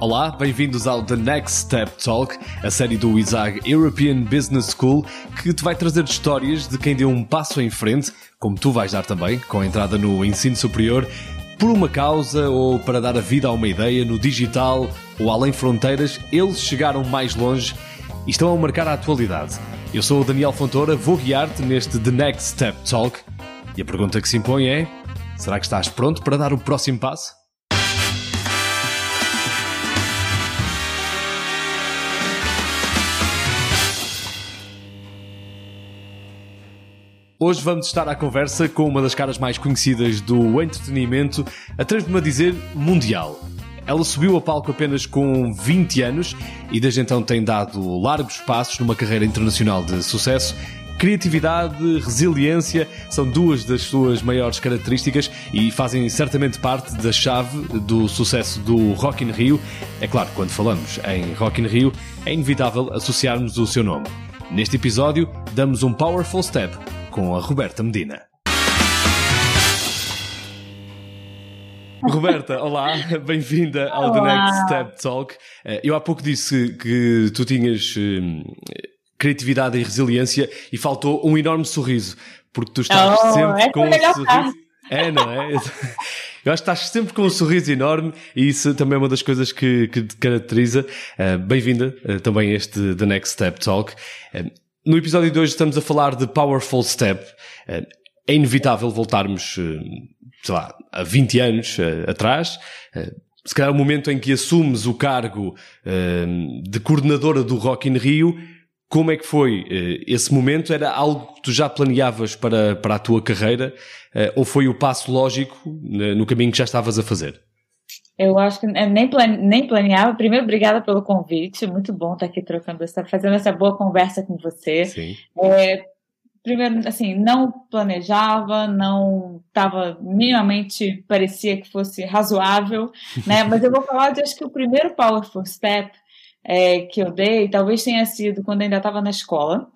Olá, bem-vindos ao The Next Step Talk, a série do ISAG European Business School, que te vai trazer histórias de quem deu um passo em frente, como tu vais dar também, com a entrada no ensino superior, por uma causa ou para dar a vida a uma ideia no digital ou além fronteiras, eles chegaram mais longe e estão a marcar a atualidade. Eu sou o Daniel Fontoura, vou guiar-te neste The Next Step Talk e a pergunta que se impõe é: será que estás pronto para dar o próximo passo? Hoje vamos estar à conversa com uma das caras mais conhecidas do entretenimento, atrevo-me a dizer mundial. Ela subiu a palco apenas com 20 anos e desde então tem dado largos passos numa carreira internacional de sucesso. Criatividade, resiliência são duas das suas maiores características e fazem certamente parte da chave do sucesso do Rock in Rio. É claro, quando falamos em Rock in Rio, é inevitável associarmos o seu nome. Neste episódio, damos um powerful step com a Roberta Medina. Roberta, olá, bem-vinda ao The Next Step Talk. Eh, eu há pouco disse que tu tinhas hum, criatividade e resiliência e faltou um enorme sorriso, porque tu estás oh, sempre é com um sorriso. É, não é? Eu acho que estás sempre com um sorriso enorme e isso também é uma das coisas que, que te caracteriza. Uh, Bem-vinda uh, também a este The Next Step Talk. Uh, no episódio de hoje estamos a falar de Powerful Step. É inevitável voltarmos, eh, sei lá, a 20 anos eh, atrás. Eh, se calhar o momento em que assumes o cargo de coordenadora do Rock in Rio, como é que foi esse momento? Era algo que tu já planeavas para, para a tua carreira ou foi o passo lógico no caminho que já estavas a fazer? Eu acho que nem, plane, nem planeava. Primeiro, obrigada pelo convite. Muito bom estar aqui trocando, estar fazendo essa boa conversa com você. Sim. É, primeiro, assim, não planejava, não estava minimamente, parecia que fosse razoável, né? Mas eu vou falar de, acho que o primeiro Powerful Step é, que eu dei, talvez tenha sido quando ainda estava na escola,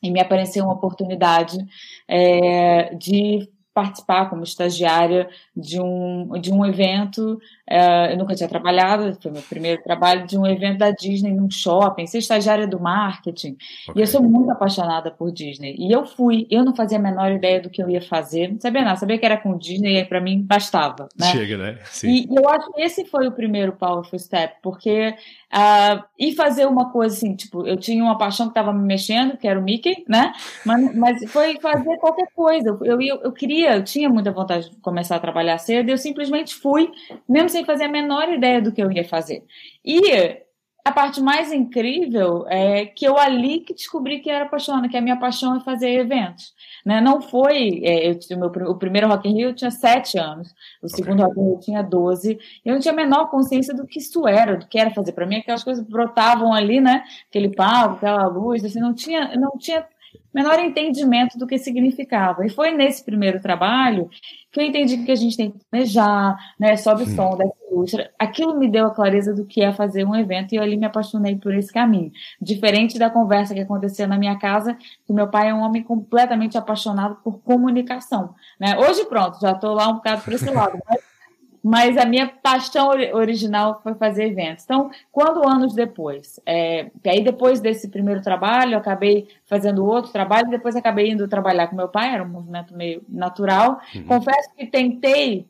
e me apareceu uma oportunidade é, de participar como estagiária de um, de um evento. Uh, eu nunca tinha trabalhado, foi meu primeiro trabalho de um evento da Disney num shopping, ser estagiária do marketing. Okay. E eu sou muito apaixonada por Disney. E eu fui, eu não fazia a menor ideia do que eu ia fazer, não sabia nada, sabia que era com Disney e para mim bastava. Né? Chega, né? Sim. E, e eu acho que esse foi o primeiro powerful step, porque Uh, e fazer uma coisa assim, tipo, eu tinha uma paixão que estava me mexendo, que era o Mickey, né? Mas, mas foi fazer qualquer coisa. Eu, eu, eu queria, eu tinha muita vontade de começar a trabalhar cedo, eu simplesmente fui, mesmo sem fazer a menor ideia do que eu ia fazer. E a parte mais incrível é que eu ali que descobri que era apaixonada, que a minha paixão é fazer eventos. Né? Não foi. É, eu, o, meu, o primeiro Rock in Rio eu tinha sete anos, o segundo Rock in Rio eu tinha doze. Eu não tinha a menor consciência do que isso era, do que era fazer. Para mim, aquelas coisas brotavam ali, né? Aquele palco, aquela luz, assim, não tinha, não tinha menor entendimento do que significava. E foi nesse primeiro trabalho que eu entendi que a gente tem que planejar, né, sobe o som, desce. Aquilo me deu a clareza do que é fazer um evento e eu ali me apaixonei por esse caminho. Diferente da conversa que acontecia na minha casa, que meu pai é um homem completamente apaixonado por comunicação. Né? Hoje, pronto, já estou lá um bocado por esse lado, mas mas a minha paixão original foi fazer eventos. Então, quando anos depois, é, aí depois desse primeiro trabalho, eu acabei fazendo outro trabalho, depois acabei indo trabalhar com meu pai, era um movimento meio natural. Uhum. Confesso que tentei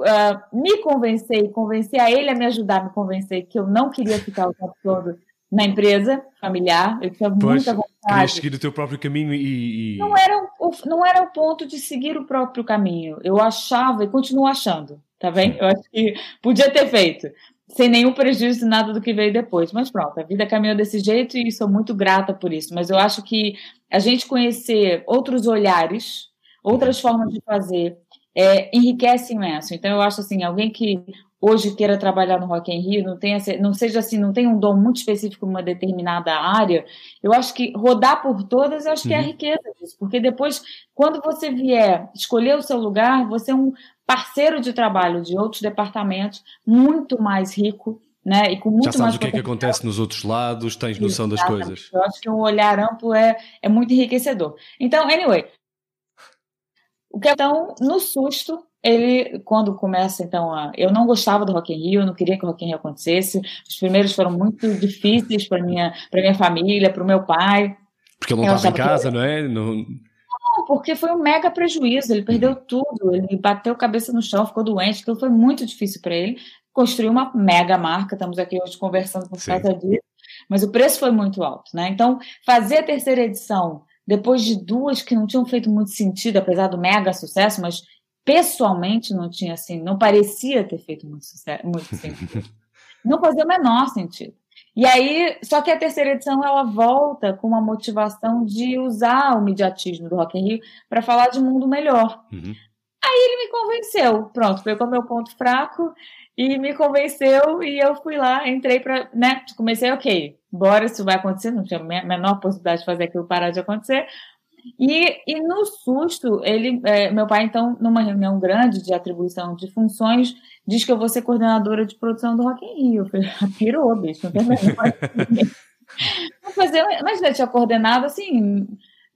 uh, me convencer, convencer a ele a me ajudar a me convencer que eu não queria ficar o tempo todo na empresa familiar, eu tinha pois, muita vontade. seguir o teu próprio caminho e, e... Não, era o, não era o ponto de seguir o próprio caminho. Eu achava e continuo achando tá bem? Eu acho que podia ter feito, sem nenhum prejuízo nada do que veio depois. Mas pronto, a vida caminhou desse jeito e sou muito grata por isso. Mas eu acho que a gente conhecer outros olhares, outras formas de fazer, é, enriquece imenso. Então eu acho assim, alguém que hoje queira trabalhar no Rock in Rio, não, tenha, não seja assim, não tem um dom muito específico em uma determinada área, eu acho que rodar por todas, eu acho uhum. que é a uhum. riqueza disso, porque depois, quando você vier escolher o seu lugar, você é um parceiro de trabalho de outros departamentos muito mais rico, né? E com muito Já sabes mais o que é que acontece nos outros lados, tens noção das coisas. Eu acho que um olhar amplo é, é muito enriquecedor. Então, anyway, o que então, no susto, ele, quando começa, então, a, eu não gostava do Rock in Rio, eu não queria que o Rock in Rio acontecesse. Os primeiros foram muito difíceis para minha, para minha família, para o meu pai. Porque ele não estava em casa, que... não é? Não... não, porque foi um mega prejuízo. Ele perdeu tudo, ele bateu a cabeça no chão, ficou doente, aquilo foi muito difícil para ele. Construiu uma mega marca, estamos aqui hoje conversando por causa disso, mas o preço foi muito alto, né? Então, fazer a terceira edição depois de duas que não tinham feito muito sentido, apesar do mega sucesso, mas pessoalmente não tinha assim, não parecia ter feito muito, sucesso, muito sentido. não fazia o menor sentido. E aí, só que a terceira edição ela volta com uma motivação de usar o mediatismo do Rock in Rio para falar de mundo melhor. Uhum. Aí ele me convenceu, pronto, pegou meu ponto fraco e me convenceu e eu fui lá, entrei para, né, comecei, ok, bora, isso vai acontecer, não tinha a menor possibilidade de fazer aquilo parar de acontecer. E, e no susto, ele, é, meu pai, então, numa reunião grande de atribuição de funções, diz que eu vou ser coordenadora de produção do Rock in Rio. Eu falei, ah, pirou, bicho, não tem menor. fazer, mas eu tinha coordenado, assim,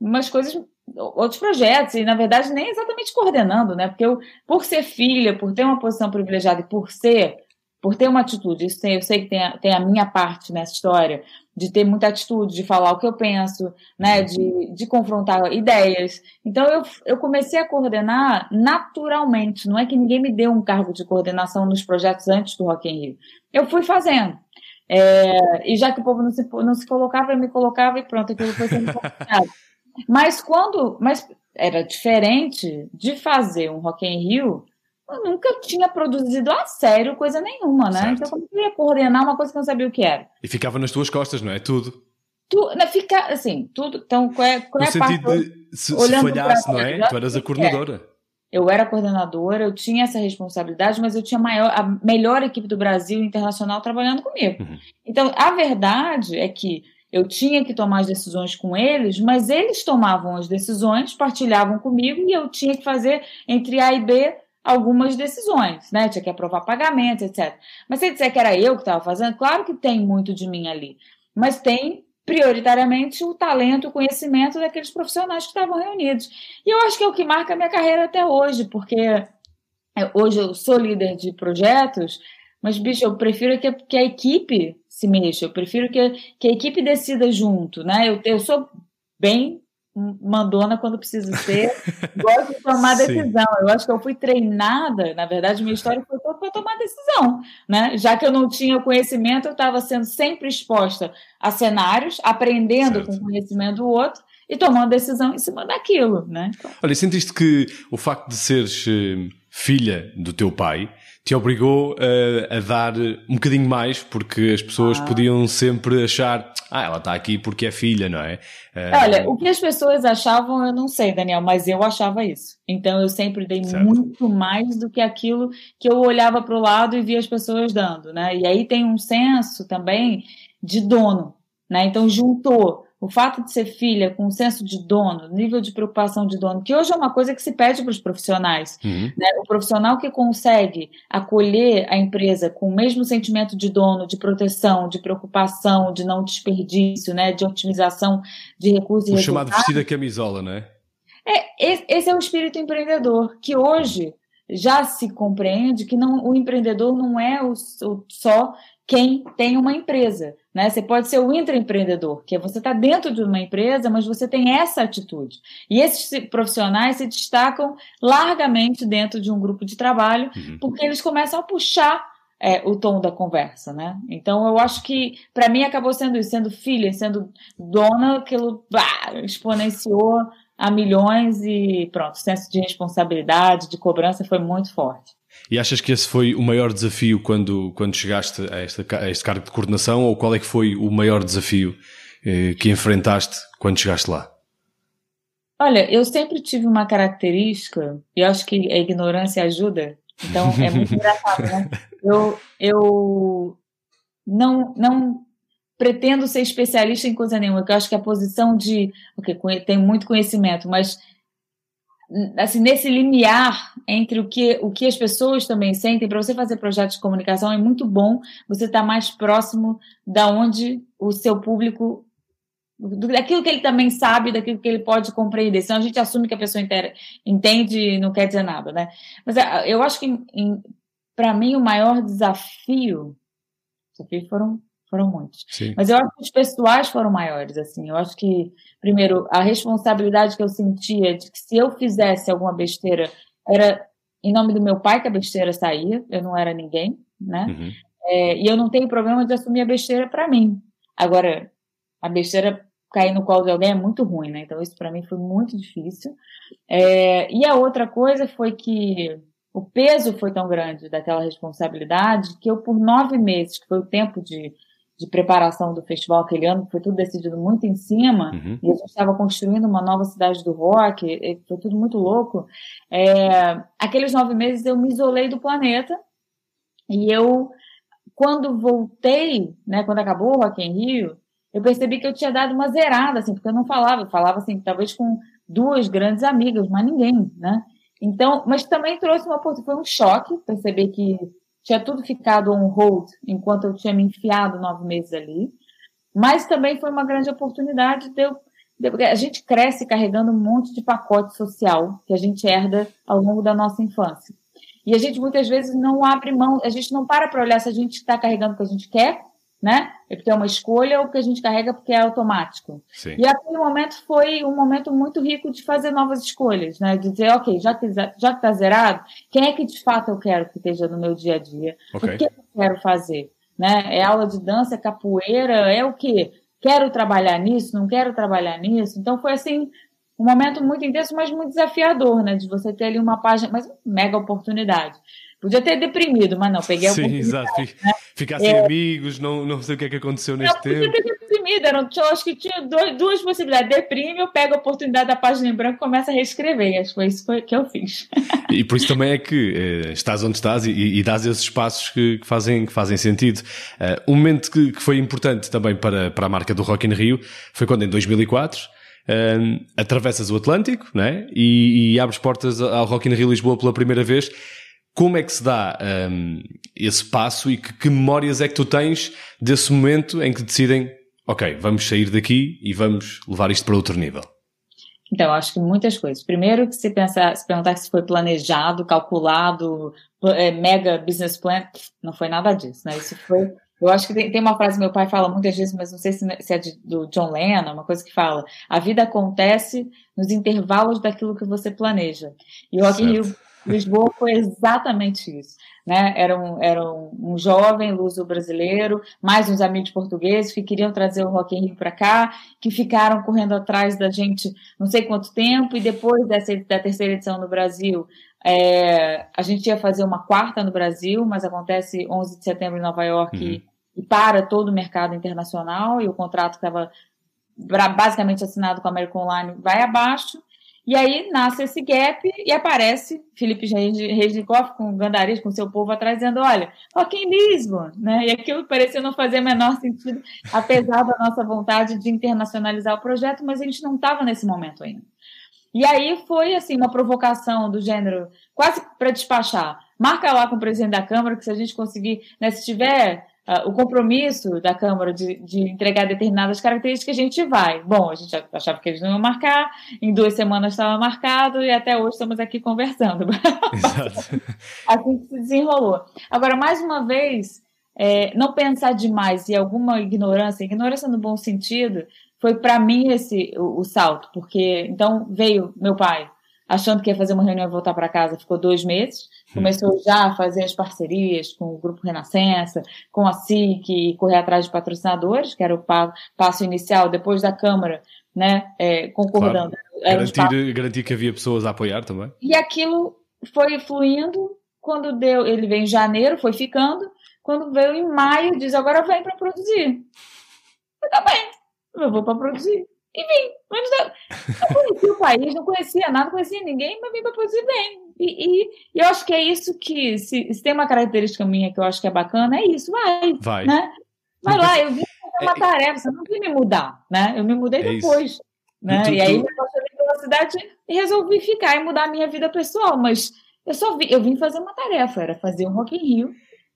umas coisas, outros projetos, e na verdade nem exatamente coordenando, né? Porque eu, por ser filha, por ter uma posição privilegiada e por ser por ter uma atitude, isso tem, eu sei que tem a, tem a minha parte nessa história, de ter muita atitude, de falar o que eu penso, né, de, de confrontar ideias. Então eu, eu comecei a coordenar naturalmente, não é que ninguém me deu um cargo de coordenação nos projetos antes do Rock in Rio. Eu fui fazendo. É, e já que o povo não se, não se colocava, eu me colocava e pronto, aquilo foi sendo colocado. Mas quando, mas era diferente de fazer um Rock in Rio eu nunca tinha produzido a sério coisa nenhuma, né? Certo. Então, como eu ia coordenar uma coisa que eu não sabia o que era? E ficava nas tuas costas, não é? Tudo. Tu, não, fica, assim, tudo. Então, qual é, qual no é sentido parte, de se, se falhasse, não é? Tu eras a coordenadora. É. Eu era coordenadora, eu tinha essa responsabilidade, mas eu tinha maior, a melhor equipe do Brasil internacional trabalhando comigo. Uhum. Então, a verdade é que eu tinha que tomar as decisões com eles, mas eles tomavam as decisões, partilhavam comigo e eu tinha que fazer entre A e B algumas decisões, né? Tinha que aprovar pagamentos, etc. Mas se disser que era eu que estava fazendo, claro que tem muito de mim ali, mas tem prioritariamente o talento, o conhecimento daqueles profissionais que estavam reunidos. E eu acho que é o que marca a minha carreira até hoje, porque é, hoje eu sou líder de projetos, mas, bicho, eu prefiro que, que a equipe se mexa, eu prefiro que, que a equipe decida junto, né? Eu, eu sou bem mandona quando precisa ser, gosto de tomar decisão. Eu acho que eu fui treinada, na verdade, minha história foi toda para tomar decisão, né? Já que eu não tinha conhecimento, eu estava sendo sempre exposta a cenários, aprendendo certo. com o conhecimento do outro e tomando decisão em cima daquilo, né? Olha, sentiste que o facto de seres eh, filha do teu pai te obrigou a, a, dar um bocadinho mais, porque as pessoas ah. podiam sempre achar, ah, ela está aqui porque é filha, não é? Uh... Olha, o que as pessoas achavam, eu não sei, Daniel, mas eu achava isso. Então eu sempre dei certo. muito mais do que aquilo que eu olhava para o lado e via as pessoas dando, né? E aí tem um senso também de dono, né? Então juntou o fato de ser filha com um senso de dono, nível de preocupação de dono, que hoje é uma coisa que se pede para os profissionais. Uhum. Né? O profissional que consegue acolher a empresa com o mesmo sentimento de dono, de proteção, de preocupação, de não desperdício, né? de otimização de recursos o chamado vestir a camisola, não é? É, esse é o espírito empreendedor, que hoje já se compreende que não, o empreendedor não é o, o só quem tem uma empresa. Né? Você pode ser o intraempreendedor, que é você está dentro de uma empresa, mas você tem essa atitude. E esses profissionais se destacam largamente dentro de um grupo de trabalho, uhum. porque eles começam a puxar é, o tom da conversa, né? Então eu acho que para mim acabou sendo isso, sendo filha, sendo dona, aquilo bah, exponenciou a milhões e pronto, o senso de responsabilidade, de cobrança foi muito forte. E achas que esse foi o maior desafio quando, quando chegaste a, esta, a este cargo de coordenação ou qual é que foi o maior desafio eh, que enfrentaste quando chegaste lá? Olha, eu sempre tive uma característica, e acho que a ignorância ajuda, então é muito engraçado, né? Eu, eu não, não pretendo ser especialista em coisa nenhuma, porque eu acho que a posição de, tem muito conhecimento, mas assim, nesse limiar entre o que, o que as pessoas também sentem, para você fazer projetos de comunicação é muito bom você estar tá mais próximo da onde o seu público daquilo que ele também sabe, daquilo que ele pode compreender. Senão a gente assume que a pessoa entende e não quer dizer nada, né? Mas é, eu acho que, para mim, o maior desafio, desafios foram, foram muitos, Sim. mas eu acho que os pessoais foram maiores, assim. Eu acho que, primeiro, a responsabilidade que eu sentia de que se eu fizesse alguma besteira, era em nome do meu pai que a besteira saía, eu não era ninguém, né? Uhum. É, e eu não tenho problema de assumir a besteira para mim. Agora, a besteira cair no colo de alguém é muito ruim, né? Então, isso para mim foi muito difícil. É, e a outra coisa foi que o peso foi tão grande daquela responsabilidade que eu, por nove meses, que foi o tempo de, de preparação do festival aquele ano, foi tudo decidido muito em cima, uhum. e a gente estava construindo uma nova cidade do rock, foi tudo muito louco. É, aqueles nove meses eu me isolei do planeta e eu, quando voltei, né, quando acabou o Rock em Rio, eu percebi que eu tinha dado uma zerada, assim, porque eu não falava, eu falava assim, talvez com duas grandes amigas, mas ninguém, né? Então, mas também trouxe uma foi um choque perceber que tinha tudo ficado on hold enquanto eu tinha me enfiado nove meses ali, mas também foi uma grande oportunidade de eu a gente cresce carregando um monte de pacote social que a gente herda ao longo da nossa infância. E a gente muitas vezes não abre mão, a gente não para para olhar se a gente está carregando o que a gente quer né? É porque é uma escolha ou que a gente carrega porque é automático. Sim. E aquele momento foi um momento muito rico de fazer novas escolhas, né? De dizer, ok, já que já está zerado, quem é que de fato eu quero que esteja no meu dia a dia? Okay. O que eu quero fazer? Né? É aula de dança, é capoeira, é o quê? Quero trabalhar nisso, não quero trabalhar nisso. Então foi assim um momento muito intenso, mas muito desafiador, né? De você ter ali uma página, mas mega oportunidade. Podia ter deprimido, mas não, peguei Sim, exato. Né? Ficar sem é... amigos, não, não sei o que é que aconteceu neste não, tempo. Podia ter deprimido, era, acho que tinha dois, duas possibilidades. Deprime, eu pego a oportunidade da página em branco e começo a reescrever. Acho que foi isso que eu fiz. E por isso também é que eh, estás onde estás e, e dás esses passos que, que, fazem, que fazem sentido. Uh, um momento que, que, foi importante também para, para a marca do Rock in Rio foi quando em 2004 um, atravessas o Atlântico né? e, e abres portas ao Rock in Rio Lisboa pela primeira vez. Como é que se dá um, esse passo e que, que, memórias é que tu tens desse momento em que decidem, ok, vamos sair daqui e vamos levar isto para outro nível? Então, acho que muitas coisas. Primeiro, que se, pensar, se perguntar se foi planejado, calculado, é, mega business plan, não foi nada disso, né? Isso foi eu acho que tem, uma frase que meu pai fala muitas vezes, mas não sei se, é do John Lennon, uma coisa que fala: a vida acontece nos intervalos daquilo que você planeja. E o Rock in Rio Lisboa foi exatamente isso. Né? Era, um, era um, um jovem luso brasileiro, mais uns amigos portugueses que queriam trazer o Rock in Rio para cá, que ficaram correndo atrás da gente não sei quanto tempo, e depois dessa, da terceira edição no Brasil, é, a gente ia fazer uma quarta no Brasil, mas acontece 11 de setembro em Nova York uhum e para todo o mercado internacional, e o contrato que estava basicamente assinado com a American Online vai abaixo, e aí nasce esse gap e aparece Felipe Reznikoff com o Gandariz, com seu povo atrás, dizendo, olha, Rock em Lisboa, né? E aquilo parecia não fazer o menor sentido, apesar da nossa vontade de internacionalizar o projeto, mas a gente não estava nesse momento ainda. E aí foi, assim, uma provocação do gênero, quase para despachar. Marca lá com o presidente da Câmara que se a gente conseguir, né, se tiver uh, o compromisso da Câmara de, de, entregar determinadas características, a gente vai. Bom, a gente achava que eles não iam marcar, em duas semanas estava marcado e até hoje estamos aqui conversando. Exato. assim que se desenrolou. Agora, mais uma vez, é, não pensar demais e alguma ignorância, ignorância no bom sentido, foi para mim esse o, o salto, porque então veio meu pai achando que ia fazer uma reunião e voltar para casa, ficou dois meses. Começou já a fazer as parcerias com o Grupo Renascença, com a SIC e correr atrás de patrocinadores, que era o passo inicial, depois da Câmara, né, é, concordando. Claro. Garantir, garantir que havia pessoas a apoiar também. E aquilo foi fluindo, quando deu, ele veio em janeiro, foi ficando, quando veio em maio, diz, agora vem para produzir. Eu, tá bem, eu vou para produzir. E vim. Não, não conhecia o país, não conhecia nada, não conhecia ninguém, mas vim para produzir bem. E, e, e, eu acho que é isso que, se, se, tem uma característica minha que eu acho que é bacana, é isso, vai. Vai. Né? Vai lá, eu vim fazer uma é, tarefa, você não vim me mudar, né? Eu me mudei é depois. Né? Tu, e aí eu passei pela cidade e resolvi ficar e mudar a minha vida pessoal, mas eu só vi, eu vim fazer uma tarefa, era fazer um Rock in Rio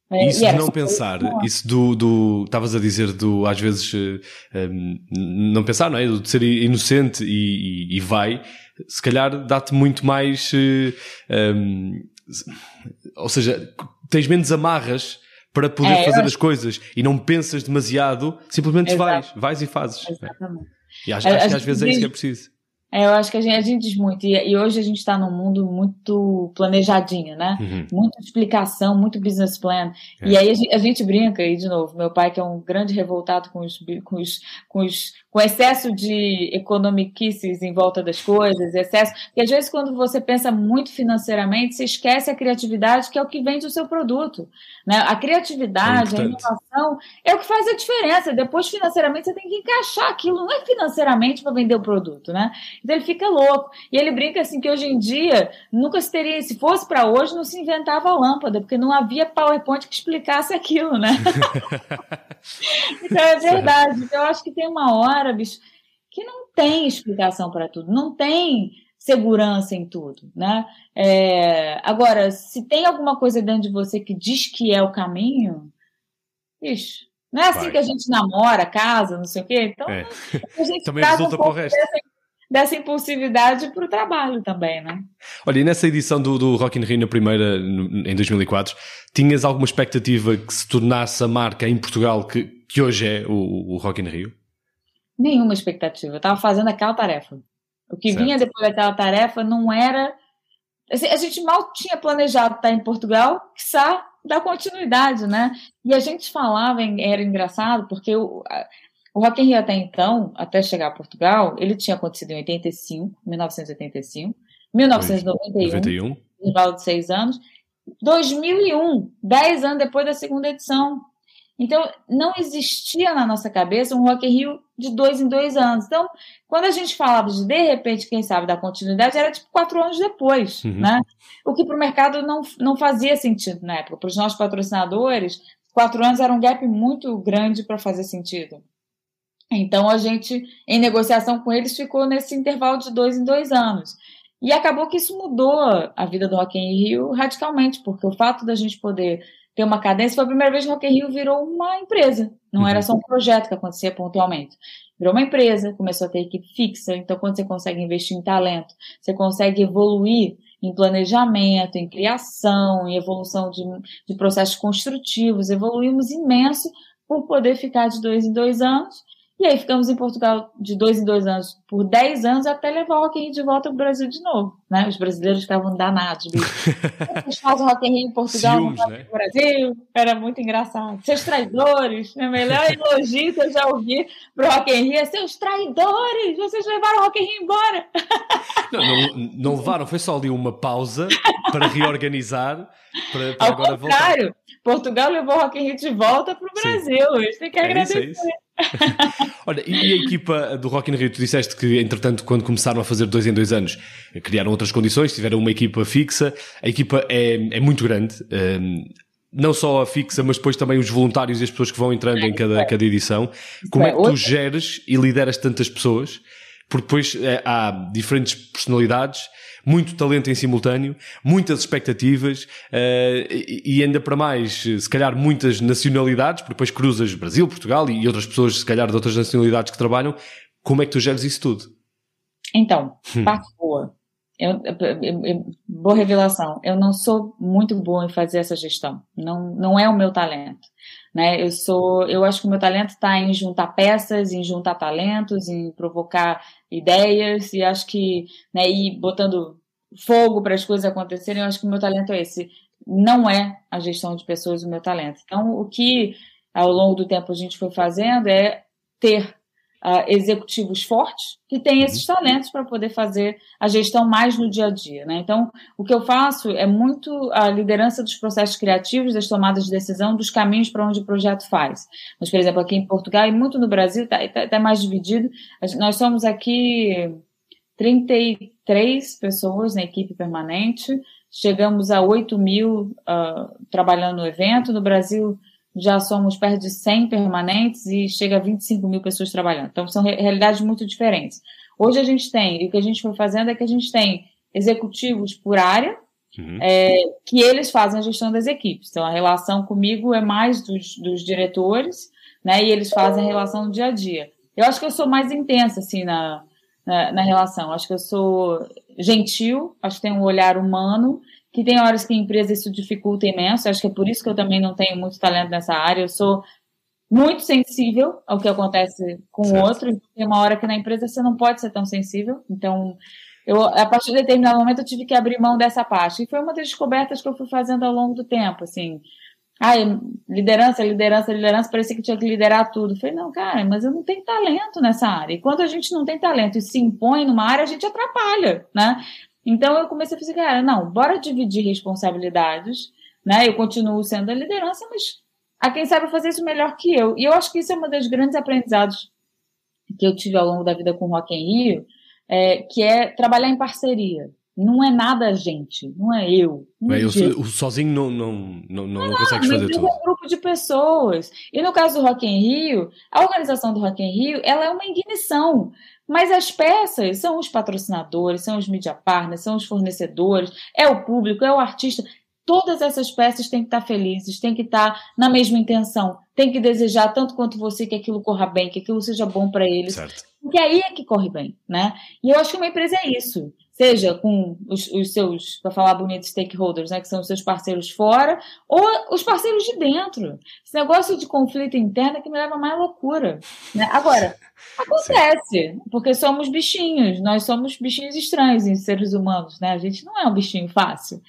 É, isso de não pensar, isso do, do, estavas a dizer do, às vezes, um, eh, não pensar, não é? De ser inocente e, e, e vai, se calhar dá-te muito mais, um, eh, ou seja, tens menos amarras para poder é, fazer as coisas e não pensas demasiado, simplesmente Exato. vais, vais e fazes. Exatamente. E acho, acho que às vezes é isso que é preciso. É, eu acho que a gente, a gente diz muito, e, e hoje a gente está num mundo muito planejadinho, né? Uhum. Muita explicação, muito business plan. É. E aí a gente, a gente, brinca, e de novo, meu pai, que é um grande revoltado com os, com os, com os com excesso de economiquices em volta das coisas, excesso. E às vezes, quando você pensa muito financeiramente, você esquece a criatividade, que é o que vende o seu produto. Né? A criatividade, é a inovação, é o que faz a diferença. Depois, financeiramente, você tem que encaixar aquilo, não é financeiramente para vender o produto, né? Então ele fica louco. E ele brinca assim que hoje em dia nunca se teria, se fosse para hoje, não se inventava lâmpada, porque não havia PowerPoint que explicasse aquilo, né? então é verdade. Então, eu acho que tem uma hora árabes, que não tem explicação para tudo, não tem segurança em tudo, né? É, agora, se tem alguma coisa dentro de você que diz que é o caminho, ixi, não é assim Vai. que a gente namora, casa, não sei o quê. Então, é. a gente também resulta um pro resto. Dessa, dessa impulsividade para o trabalho também, né? Olha, e nessa edição do, do Rock in Rio, na primeira, em 2004, tinhas alguma expectativa que se tornasse a marca em Portugal que, que hoje é o, o Rock in Rio? Nenhuma expectativa. Eu estava fazendo aquela tarefa. O que certo. vinha depois daquela tarefa não era. Assim, a gente mal tinha planejado estar em Portugal, que quiçá dar continuidade, né? E a gente falava, era engraçado, porque o, o Rock in Rio até então, até chegar a Portugal, ele tinha acontecido em 85, 1985, 1991, intervalo de seis anos, 2001, dez anos depois da segunda edição. Então, não existia na nossa cabeça um Rock in Rio de dois em dois anos. Então, quando a gente falava de, de repente, quem sabe, da continuidade, era tipo quatro anos depois, uhum. né? O que para o mercado não, não fazia sentido na época. Para os nossos patrocinadores, quatro anos era um gap muito grande para fazer sentido. Então, a gente, em negociação com eles, ficou nesse intervalo de dois em dois anos. E acabou que isso mudou a vida do Rock in Rio radicalmente, porque o fato da gente poder ter uma cadência. Foi a primeira vez que o Rock Rio virou uma empresa. Não uhum. era só um projeto que acontecia pontualmente. Virou uma empresa, começou a ter equipe fixa. Então, quando você consegue investir em talento, você consegue evoluir em planejamento, em criação, em evolução de, de processos construtivos. Evoluímos imenso por poder ficar de dois em dois anos e aí ficamos em Portugal de dois em dois anos, por dez anos, até levar o Rock in Rio de volta para o Brasil de novo. Né? Os brasileiros ficavam danados. Vocês fazem Rock in Rio em Portugal, Ciúmes, no né? Brasil. Era muito engraçado. Seus traidores. Né? Melhor elogio que eu já ouvi para o Rock in Rio é seus traidores. Vocês levaram o Rock in Rio embora. Não, não, não levaram. Foi só ali uma pausa para reorganizar. Para, para Ao contrário, voltar. Portugal levou o Rock in Rio de volta para o Brasil. Sim. Eles têm que é agradecer. Isso, é isso. Olha, e a equipa do Rock in Rio, tu disseste que, entretanto, quando começaram a fazer dois em dois anos, criaram outras condições, tiveram uma equipa fixa. A equipa é, é muito grande. Um, não só a fixa, mas depois também os voluntários e as pessoas que vão entrando em cada, cada edição. Como é que tu geres e lideras tantas pessoas? Porque depois é, há diferentes personalidades muito talento em simultâneo, muitas expectativas uh, e, ainda para mais, se calhar muitas nacionalidades, porque depois cruzas Brasil, Portugal e outras pessoas, se calhar de outras nacionalidades que trabalham. Como é que tu geres isso tudo? Então, hum. parte boa. Eu, eu, eu, boa revelação. Eu não sou muito boa em fazer essa gestão. Não, não é o meu talento. Né? Eu sou, eu acho que o meu talento está em juntar peças, em juntar talentos, em provocar ideias e acho que, né, ir botando fogo para as coisas acontecerem. Eu acho que o meu talento é esse. Não é a gestão de pessoas o meu talento. Então, o que ao longo do tempo a gente foi fazendo é ter uh, executivos fortes que têm esses uhum. talentos para poder fazer a gestão mais no dia a dia. Né? Então, o que eu faço é muito a liderança dos processos criativos, das tomadas de decisão, dos caminhos para onde o projeto faz. Mas, por exemplo, aqui em Portugal e muito no Brasil está tá, tá mais dividido. Nós somos aqui 33 pessoas na equipe permanente, chegamos a 8 mil uh, trabalhando no evento. No Brasil, já somos perto de 100 permanentes e chega a 25 mil pessoas trabalhando. Então, são realidades muito diferentes. Hoje a gente tem, e o que a gente foi fazendo é que a gente tem executivos por área, uhum. é, que eles fazem a gestão das equipes. Então, a relação comigo é mais dos, dos diretores, né? E eles fazem a relação no dia a dia. Eu acho que eu sou mais intensa, assim, na, na, na relação. Acho que eu sou gentil, acho que tenho um olhar humano, que tem horas que a empresa isso dificulta imenso. Acho que é por isso que eu também não tenho muito talento nessa área. Eu sou muito sensível ao que acontece com o outro. Tem uma hora que na empresa você não pode ser tão sensível. Então, eu, a partir de determinado momento, eu tive que abrir mão dessa parte. E foi uma das descobertas que eu fui fazendo ao longo do tempo, assim. Ai, liderança, liderança, liderança, parecia que tinha que liderar tudo. Eu falei, não, cara, mas eu não tenho talento nessa área. E quando a gente não tem talento e se impõe numa área, a gente atrapalha, né? Então eu comecei a fazer, cara, não, bora dividir responsabilidades, né? Eu continuo sendo a liderança, mas a quem sabe fazer isso melhor que eu. E eu acho que isso é uma das grandes aprendizados que eu tive ao longo da vida com o Rock in Rio, é, que é trabalhar em parceria. Não é nada a gente, não é eu. Não é eu sozinho não, não, não, não, não consegue fazer tudo. É um grupo de pessoas. E no caso do Rock in Rio, a organização do Rock in Rio, ela é uma ignição. Mas as peças são os patrocinadores, são os media partners, são os fornecedores, é o público, é o artista todas essas peças têm que estar felizes, têm que estar na mesma intenção, têm que desejar tanto quanto você que aquilo corra bem, que aquilo seja bom para eles. Certo. Porque aí é que corre bem, né? E eu acho que uma empresa é isso. Seja com os, os seus, para falar bonito, stakeholders, né, que são os seus parceiros fora, ou os parceiros de dentro. Esse negócio de conflito interno é que me leva mais loucura. Né? Agora, acontece, porque somos bichinhos, nós somos bichinhos estranhos em seres humanos, né? A gente não é um bichinho fácil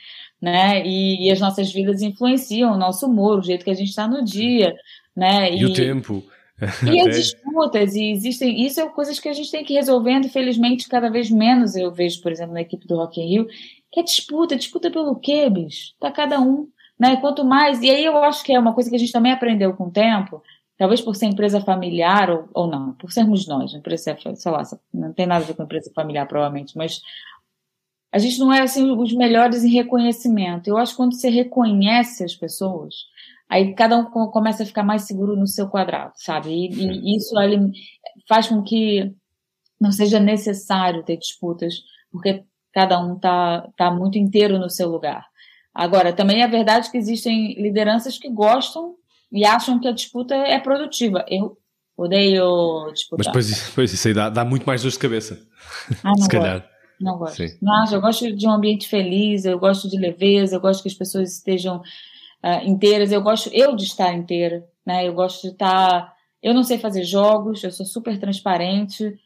né? E, e, as nossas vidas influenciam o nosso humor, o jeito que a gente está no dia, né? E, e o tempo. E as disputas, e existem, isso é coisas que a gente tem que ir resolvendo, infelizmente, cada vez menos eu vejo, por exemplo, na equipe do Rock in Rio, que é disputa, disputa pelo quê, bicho? Tá cada um, né? Quanto mais, e aí eu acho que é uma coisa que a gente também aprendeu com o tempo, talvez por ser empresa familiar ou, ou não, por sermos nós, empresa, sei lá, não tem nada a ver com empresa familiar, provavelmente, mas a gente não é assim os melhores em reconhecimento. Eu acho que quando você reconhece as pessoas, aí cada um começa a ficar mais seguro no seu quadrado, sabe? E, e isso ali faz com que não seja necessário ter disputas, porque cada um tá, tá muito inteiro no seu lugar. Agora, também é verdade que existem lideranças que gostam e acham que a disputa é produtiva. Eu odeio disputar. Mas depois, depois isso aí dá, dá muito mais dor de cabeça. Ah, Se calhar. Gosto. Não gosto. Sim. Não, eu gosto de um ambiente feliz, eu gosto de leveza, eu gosto que as pessoas estejam uh, inteiras, eu gosto eu de estar inteira, né? Eu gosto de estar. Eu não sei fazer jogos, eu sou super transparente.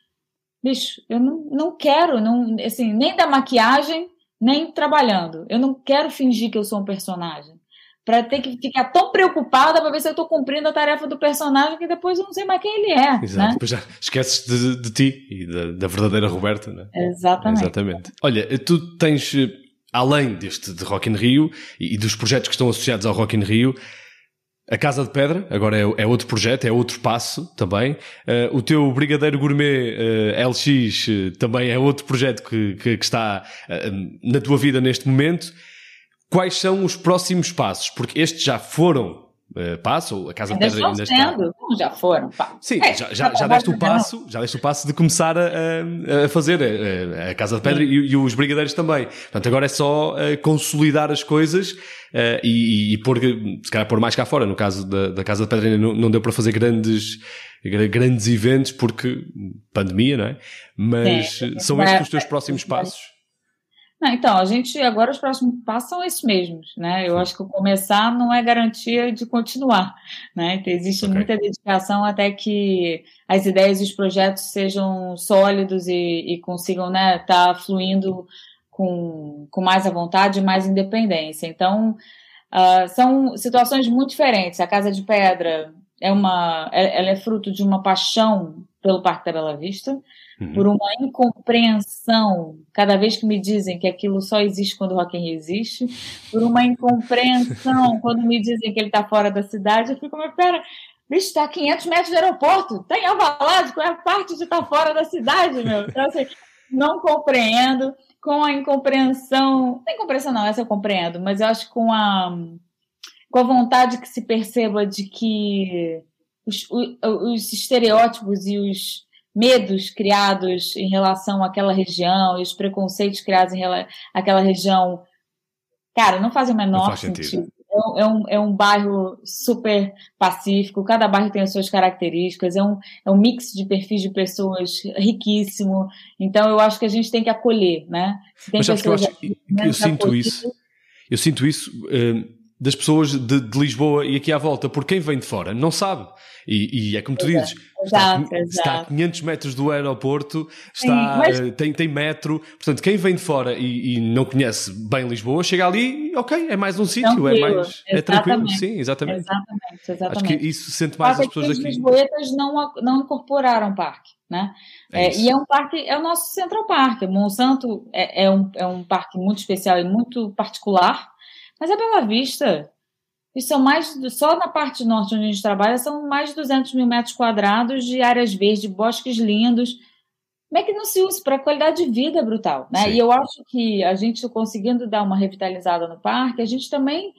Bicho, eu não, não quero, não, assim, nem da maquiagem, nem trabalhando. Eu não quero fingir que eu sou um personagem para ter que ficar tão preocupada para ver se eu estou cumprindo a tarefa do personagem que depois eu não sei mais quem ele é. Exato, né? depois já esqueces de, de ti e da, da, verdadeira Roberta, né? Exatamente. Exatamente. Olha, tu tens, além deste de Rock in Rio e, e dos projetos que estão associados ao Rock in Rio, a Casa de Pedra, agora é, é, outro projeto, é outro passo também. Uh, o teu Brigadeiro Gourmet uh, LX uh, também é outro projeto que, que, que está na tua vida neste momento quais são os próximos passos? Porque estes já foram uh, passo, a Casa ainda de Pedra ainda está. Sendo. Já foram, pá. Sim, é, já, já, já deste o passo, já deste o passo de começar a, a fazer a, eh, a, Casa de Pedra e, e, os Brigadeiros também. Portanto, agora é só uh, consolidar as coisas uh, e, e, pôr, se calhar pôr mais cá fora. No caso da, da Casa de Pedra ainda não, não deu para fazer grandes grandes eventos porque pandemia, não é? Mas é, são estes os teus próximos passos? Não, então, a gente agora os próximos passos são esses mesmos, né? Eu acho que começar não é garantia de continuar, né? Então, existe okay. muita dedicação até que as ideias e os projetos sejam sólidos e, e consigam, né, estar tá fluindo com, com mais à vontade e mais independência. Então, uh, são situações muito diferentes. A Casa de Pedra é uma, é, ela é fruto de uma paixão pelo Parque da Bela Vista, uhum. por uma incompreensão, cada vez que me dizem que aquilo só existe quando o Rock in Rio existe, por uma incompreensão quando me dizem que ele está fora da cidade, eu fico, mas pera, bicho, está a 500 metros do aeroporto, tem Alvalade, qual é a parte de estar tá fora da cidade, meu? Então, assim, não compreendo, com a incompreensão, não tem compreensão não, essa eu compreendo, mas eu acho que com a, com a vontade que se perceba de que os, os, os estereótipos e os medos criados em relação àquela região e os preconceitos criados em relação àquela região Cara, não faz o menor faz sentido. sentido. É, é um, é um bairro super pacífico, cada bairro tem as suas características, é um, é um mix de perfis de pessoas riquíssimo. Então, eu acho que a gente tem que acolher, né? tem Mas que eu, acho, né, eu sinto isso, eu sinto isso uh, das pessoas de, de Lisboa e aqui à volta, porque quem vem de fora não sabe. E, e, é como tu dizes, está, está, a 500 metros do aeroporto, está, Sim, mas... uh, tem, tem metro, portanto, quem vem de fora e, e, não conhece bem Lisboa, chega ali e, ok, é mais um sítio, é mais é tranquilo, sim, exatamente. Exatamente, exatamente. Acho que isso sente mais as pessoas aqui. Os lisboetas não, não incorporaram o parque. Né? É é, e é um parque, é o nosso Central Park. Monsanto é, é, um, é um parque muito especial e muito particular, mas a Bela Vista e são mais, só na parte norte onde a gente trabalha, são mais de 200 mil metros quadrados de áreas verdes, bosques lindos. Como é que não se usa para qualidade de vida é brutal, né? Sim. E eu acho que a gente conseguindo dar uma revitalizada no parque, a gente também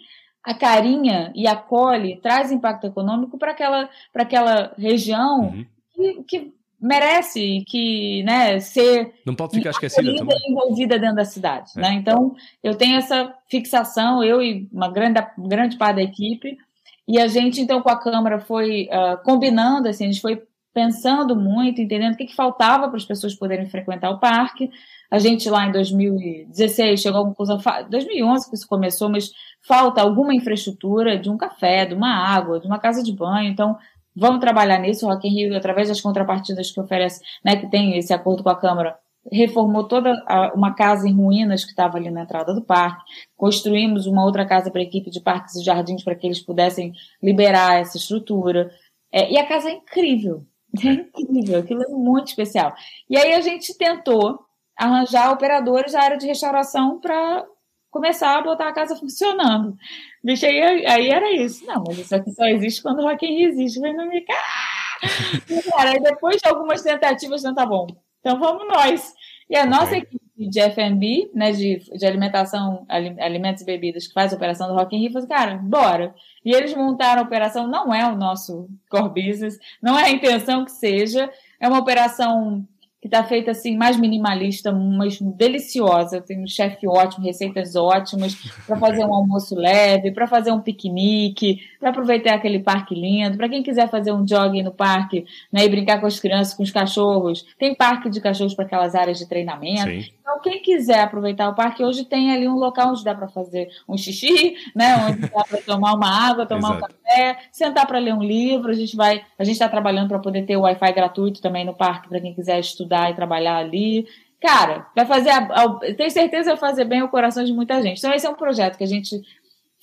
acarinha e acolhe, traz impacto econômico para aquela, aquela região uhum. que, que merece que né ser não pode ficar esquecida também. envolvida dentro da cidade é. né então eu tenho essa fixação eu e uma grande grande parte da equipe e a gente então com a câmara foi uh, combinando assim a gente foi pensando muito entendendo o que, que faltava para as pessoas poderem frequentar o parque a gente lá em 2016 chegou a conclusão 2011 que isso começou mas falta alguma infraestrutura de um café de uma água de uma casa de banho então Vamos trabalhar nisso. O Rock in Rio, através das contrapartidas que oferece, né, que tem esse acordo com a Câmara, reformou toda a, uma casa em ruínas que estava ali na entrada do parque. Construímos uma outra casa para a equipe de parques e jardins para que eles pudessem liberar essa estrutura. É, e a casa é incrível. É incrível, aquilo é muito especial. E aí a gente tentou arranjar operadores da área de restauração para começar a botar a casa funcionando. Bicho, aí, aí era isso. Não, mas isso aqui só existe quando o Rock in Rio existe. Mas não me... Cara, aí depois de algumas tentativas, não tá bom. Então vamos nós. E a nossa equipe de F&B, né, de, de alimentação, alimentos e bebidas, que faz a operação do Rock in Rio, falou assim, cara, bora. E eles montaram a operação, não é o nosso core business, não é a intenção que seja, é uma operação que está feita assim, mais minimalista, mas deliciosa. Tem um chefe ótimo, receitas ótimas, para fazer um almoço leve, para fazer um piquenique, para aproveitar aquele parque lindo. Para quem quiser fazer um jogging no parque né, e brincar com as crianças, com os cachorros, tem parque de cachorros para aquelas áreas de treinamento. Sim. Então, quem quiser aproveitar o parque, hoje tem ali um local onde dá para fazer um xixi, né, onde dá para tomar uma água, tomar um café, sentar para ler um livro. A gente vai, a gente está trabalhando para poder ter o Wi-Fi gratuito também no parque para quem quiser estudar e trabalhar ali. Cara, vai fazer, a, a, tenho certeza vai fazer bem o coração de muita gente. Então esse é um projeto que a gente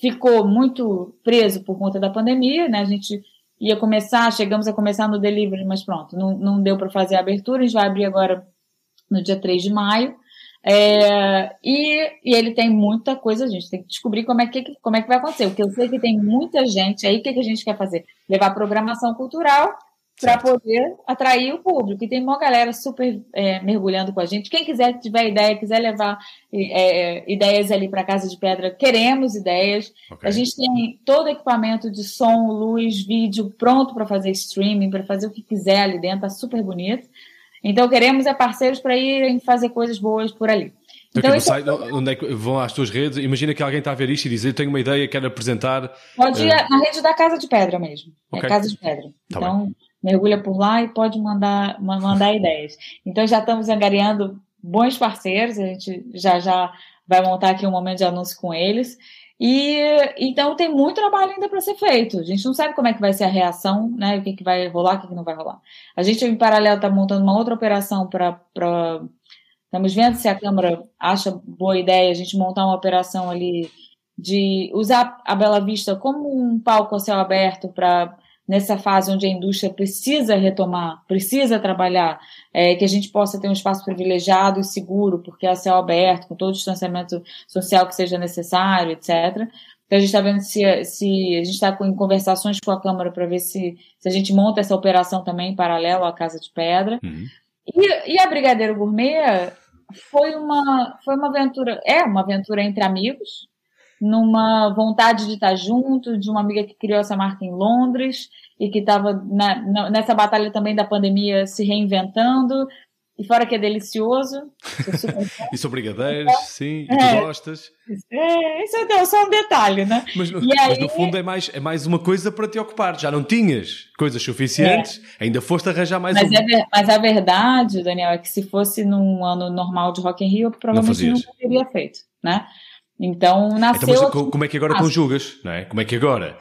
ficou muito preso por conta da pandemia, né? A gente ia começar, chegamos a começar no delivery, mas pronto, não, não deu para fazer a abertura. A gente vai abrir agora no dia 3 de maio. É, e, e, ele tem muita coisa, a gente tem que descobrir como é que, como é que vai acontecer. O que eu sei que tem muita gente aí, o que, que a gente quer fazer? Levar programação cultural para poder atrair o público. E tem uma galera super é, mergulhando com a gente. Quem quiser, tiver ideia, quiser levar é, ideias ali para Casa de Pedra, queremos ideias. Okay. A gente tem todo o equipamento de som, luz, vídeo pronto para fazer streaming, para fazer o que quiser ali dentro, tá super bonito. Então queremos é parceiros para irem fazer coisas boas por ali. Então, então sai, onde é que vão às tuas redes? Imagina que alguém está a ver isto e diz: Eu tenho uma ideia, quero apresentar. Pode ir uh... na rede da Casa de Pedra mesmo. É okay. É Casa de Pedra. Tá então, bem. mergulha por lá e pode mandar, mandar ideias. Então, já estamos angariando bons parceiros, a gente já já vai montar aqui um momento de anúncio com eles. E então tem muito trabalho ainda para ser feito. A gente não sabe como é que vai ser a reação, né? O que, que vai rolar, o que, que não vai rolar. A gente, em paralelo, está montando uma outra operação para. Pra... Estamos vendo se a Câmara acha boa ideia a gente montar uma operação ali de usar a Bela Vista como um palco a céu aberto para nessa fase onde a indústria precisa retomar, precisa trabalhar, é, que a gente possa ter um espaço privilegiado e seguro, porque é a céu aberto, com todo o distanciamento social que seja necessário, etc. Então a gente está vendo se, se a gente está em conversações com a Câmara para ver se, se a gente monta essa operação também em paralelo à Casa de Pedra. Uhum. E, e a Brigadeiro Gourmet foi uma, foi uma aventura, é uma aventura entre amigos, numa vontade de estar junto, de uma amiga que criou essa marca em Londres e que estava nessa batalha também da pandemia se reinventando e fora que é delicioso. e são brigadeiros, sim, e é, tu gostas. É, isso é só um detalhe, né? Mas, no, mas no fundo é mais, é mais uma coisa para te ocupar. Já não tinhas coisas suficientes, é. ainda foste arranjar mais mas, um... é, mas a verdade, Daniel, é que se fosse num ano normal de Rock in Rio, provavelmente não, não teria feito, né? Então, nasceu... Então, mas, como é que agora conjugas, não é? Como é que agora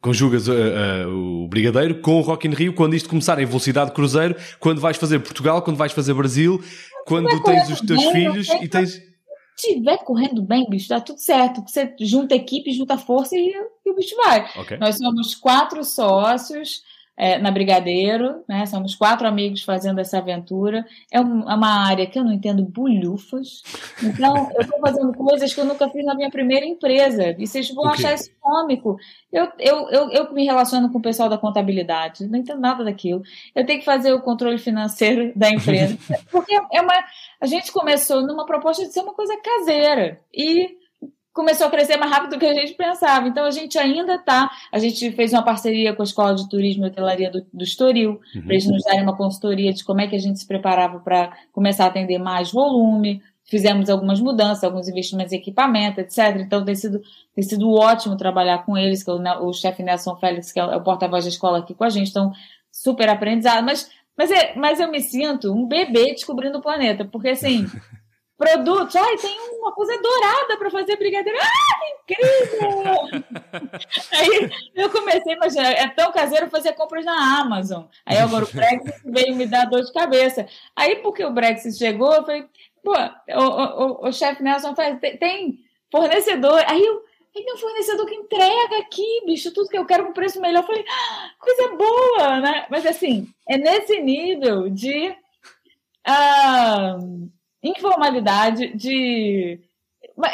conjugas uh, uh, o Brigadeiro com o Rock in Rio quando isto começar em velocidade cruzeiro, quando vais fazer Portugal, quando vais fazer Brasil, quando tens os teus bem, filhos e tens. Tiver correndo bem, bicho, dá tudo certo. Você junta equipe, junta força e, e o bicho vai. Okay. Nós somos quatro sócios é, na Brigadeiro, né? Somos quatro amigos fazendo essa aventura. É, um, é uma área que eu não entendo bulhufas. Então, eu estou fazendo coisas que eu nunca fiz na minha primeira empresa. E vocês vão achar isso cômico. Eu, eu, eu, eu me relaciono com o pessoal da contabilidade, não entendo nada daquilo. Eu tenho que fazer o controle financeiro da empresa. Porque é uma. A gente começou numa proposta de ser uma coisa caseira. E começou a crescer mais rápido do que a gente pensava. Então a gente ainda está. A gente fez uma parceria com a Escola de Turismo e Hotelaria do, do Estoril, uhum. para eles nos darem uma consultoria de como é que a gente se preparava para começar a atender mais volume. Fizemos algumas mudanças, alguns investimentos em equipamento, etc. Então tem sido, tem sido ótimo trabalhar com eles, que é o, o chefe Nelson Félix, que é o porta-voz da escola aqui com a gente. Então, super aprendizado. Mas, mas, é, mas eu me sinto um bebê descobrindo o planeta, porque assim. produtos. Ai, tem uma coisa dourada para fazer brigadeiro. Ah, que incrível! Aí eu comecei a imaginar, é tão caseiro fazer compras na Amazon. Aí agora o Brexit veio me dar dor de cabeça. Aí, porque o Brexit chegou, eu falei, pô, o, o, o chefe Nelson faz, tem, tem fornecedor. Aí eu, tem um fornecedor que entrega aqui, bicho, tudo que eu quero com preço melhor. Eu falei, ah, coisa boa, né? Mas assim, é nesse nível de. Uh, informalidade, de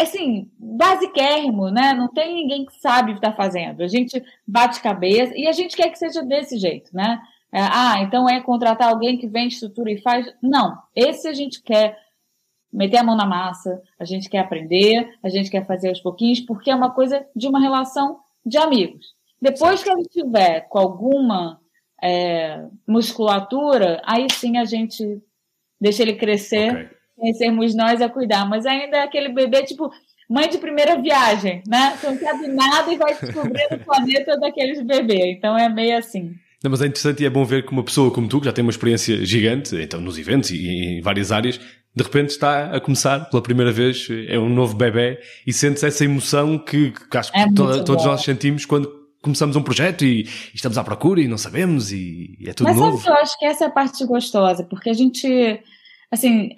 assim, basiquérrimo, né? Não tem ninguém que sabe o que está fazendo. A gente bate cabeça e a gente quer que seja desse jeito, né? É, ah, então é contratar alguém que vende estrutura e faz. Não, esse a gente quer meter a mão na massa, a gente quer aprender, a gente quer fazer aos pouquinhos, porque é uma coisa de uma relação de amigos. Depois que ele tiver com alguma é, musculatura, aí sim a gente deixa ele crescer. Okay sermos nós a cuidar, mas ainda é aquele bebê, tipo, mãe de primeira viagem, né? Não sabe nada e vai descobrindo o planeta daqueles bebês. Então é meio assim. Não, mas é interessante e é bom ver que uma pessoa como tu, que já tem uma experiência gigante, então nos eventos e em várias áreas, de repente está a começar pela primeira vez, é um novo bebê e sentes essa emoção que, que acho que é to, todos nós sentimos quando começamos um projeto e, e, estamos à procura e não sabemos e, e é tudo mas novo. Mas eu acho que essa é a parte gostosa, porque a gente, assim,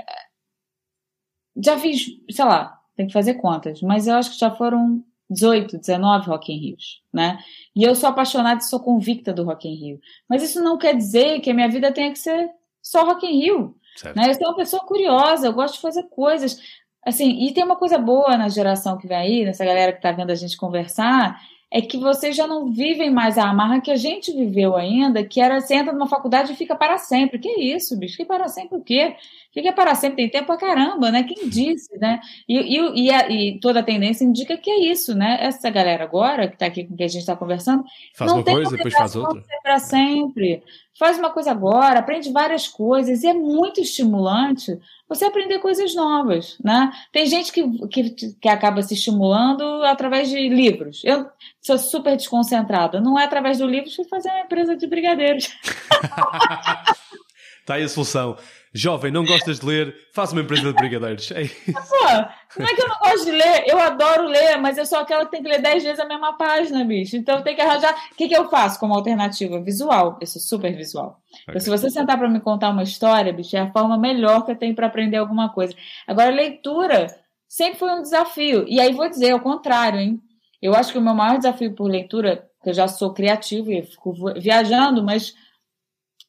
já fiz, sei lá, tem que fazer contas, mas eu acho que já foram 18, 19 Rock in Rios, né? E eu sou apaixonada e sou convicta do Rock in Rio. Mas isso não quer dizer que a minha vida tenha que ser só Rock in Rio. Né? Eu sou uma pessoa curiosa, eu gosto de fazer coisas. Assim, e tem uma coisa boa na geração que vem aí, nessa galera que está vendo a gente conversar, é que vocês já não vivem mais a amarra que a gente viveu ainda, que era você entra numa faculdade e fica para sempre. Que isso, bicho? Que para sempre o quê? O que é para sempre? Tem tempo pra caramba, né? Quem disse, né? E, e, e, a, e, toda a tendência indica que é isso, né? Essa galera agora, que está aqui com quem a gente está conversando, faz não uma tem coisa, depois faz outra. para sempre. Faz uma coisa agora, aprende várias coisas, e é muito estimulante você aprender coisas novas, né? Tem gente que, que, que acaba se estimulando através de livros. Eu sou super desconcentrada. Não é através do livro que fazer uma empresa de brigadeiros. Está aí a solução. Jovem, não gostas de ler, faz uma empresa de brigadeiros. Ei. Pô, não é que eu não gosto de ler, eu adoro ler, mas eu sou aquela que tem que ler 10 vezes a mesma página, bicho. Então tenho que arranjar. O que, que eu faço como alternativa? Visual. Eu sou super visual. Okay. Então, se você sentar para me contar uma história, bicho, é a forma melhor que eu tenho para aprender alguma coisa. Agora, leitura sempre foi um desafio. E aí vou dizer, ao contrário, hein? Eu acho que o meu maior desafio por leitura, que eu já sou criativo e fico viajando, mas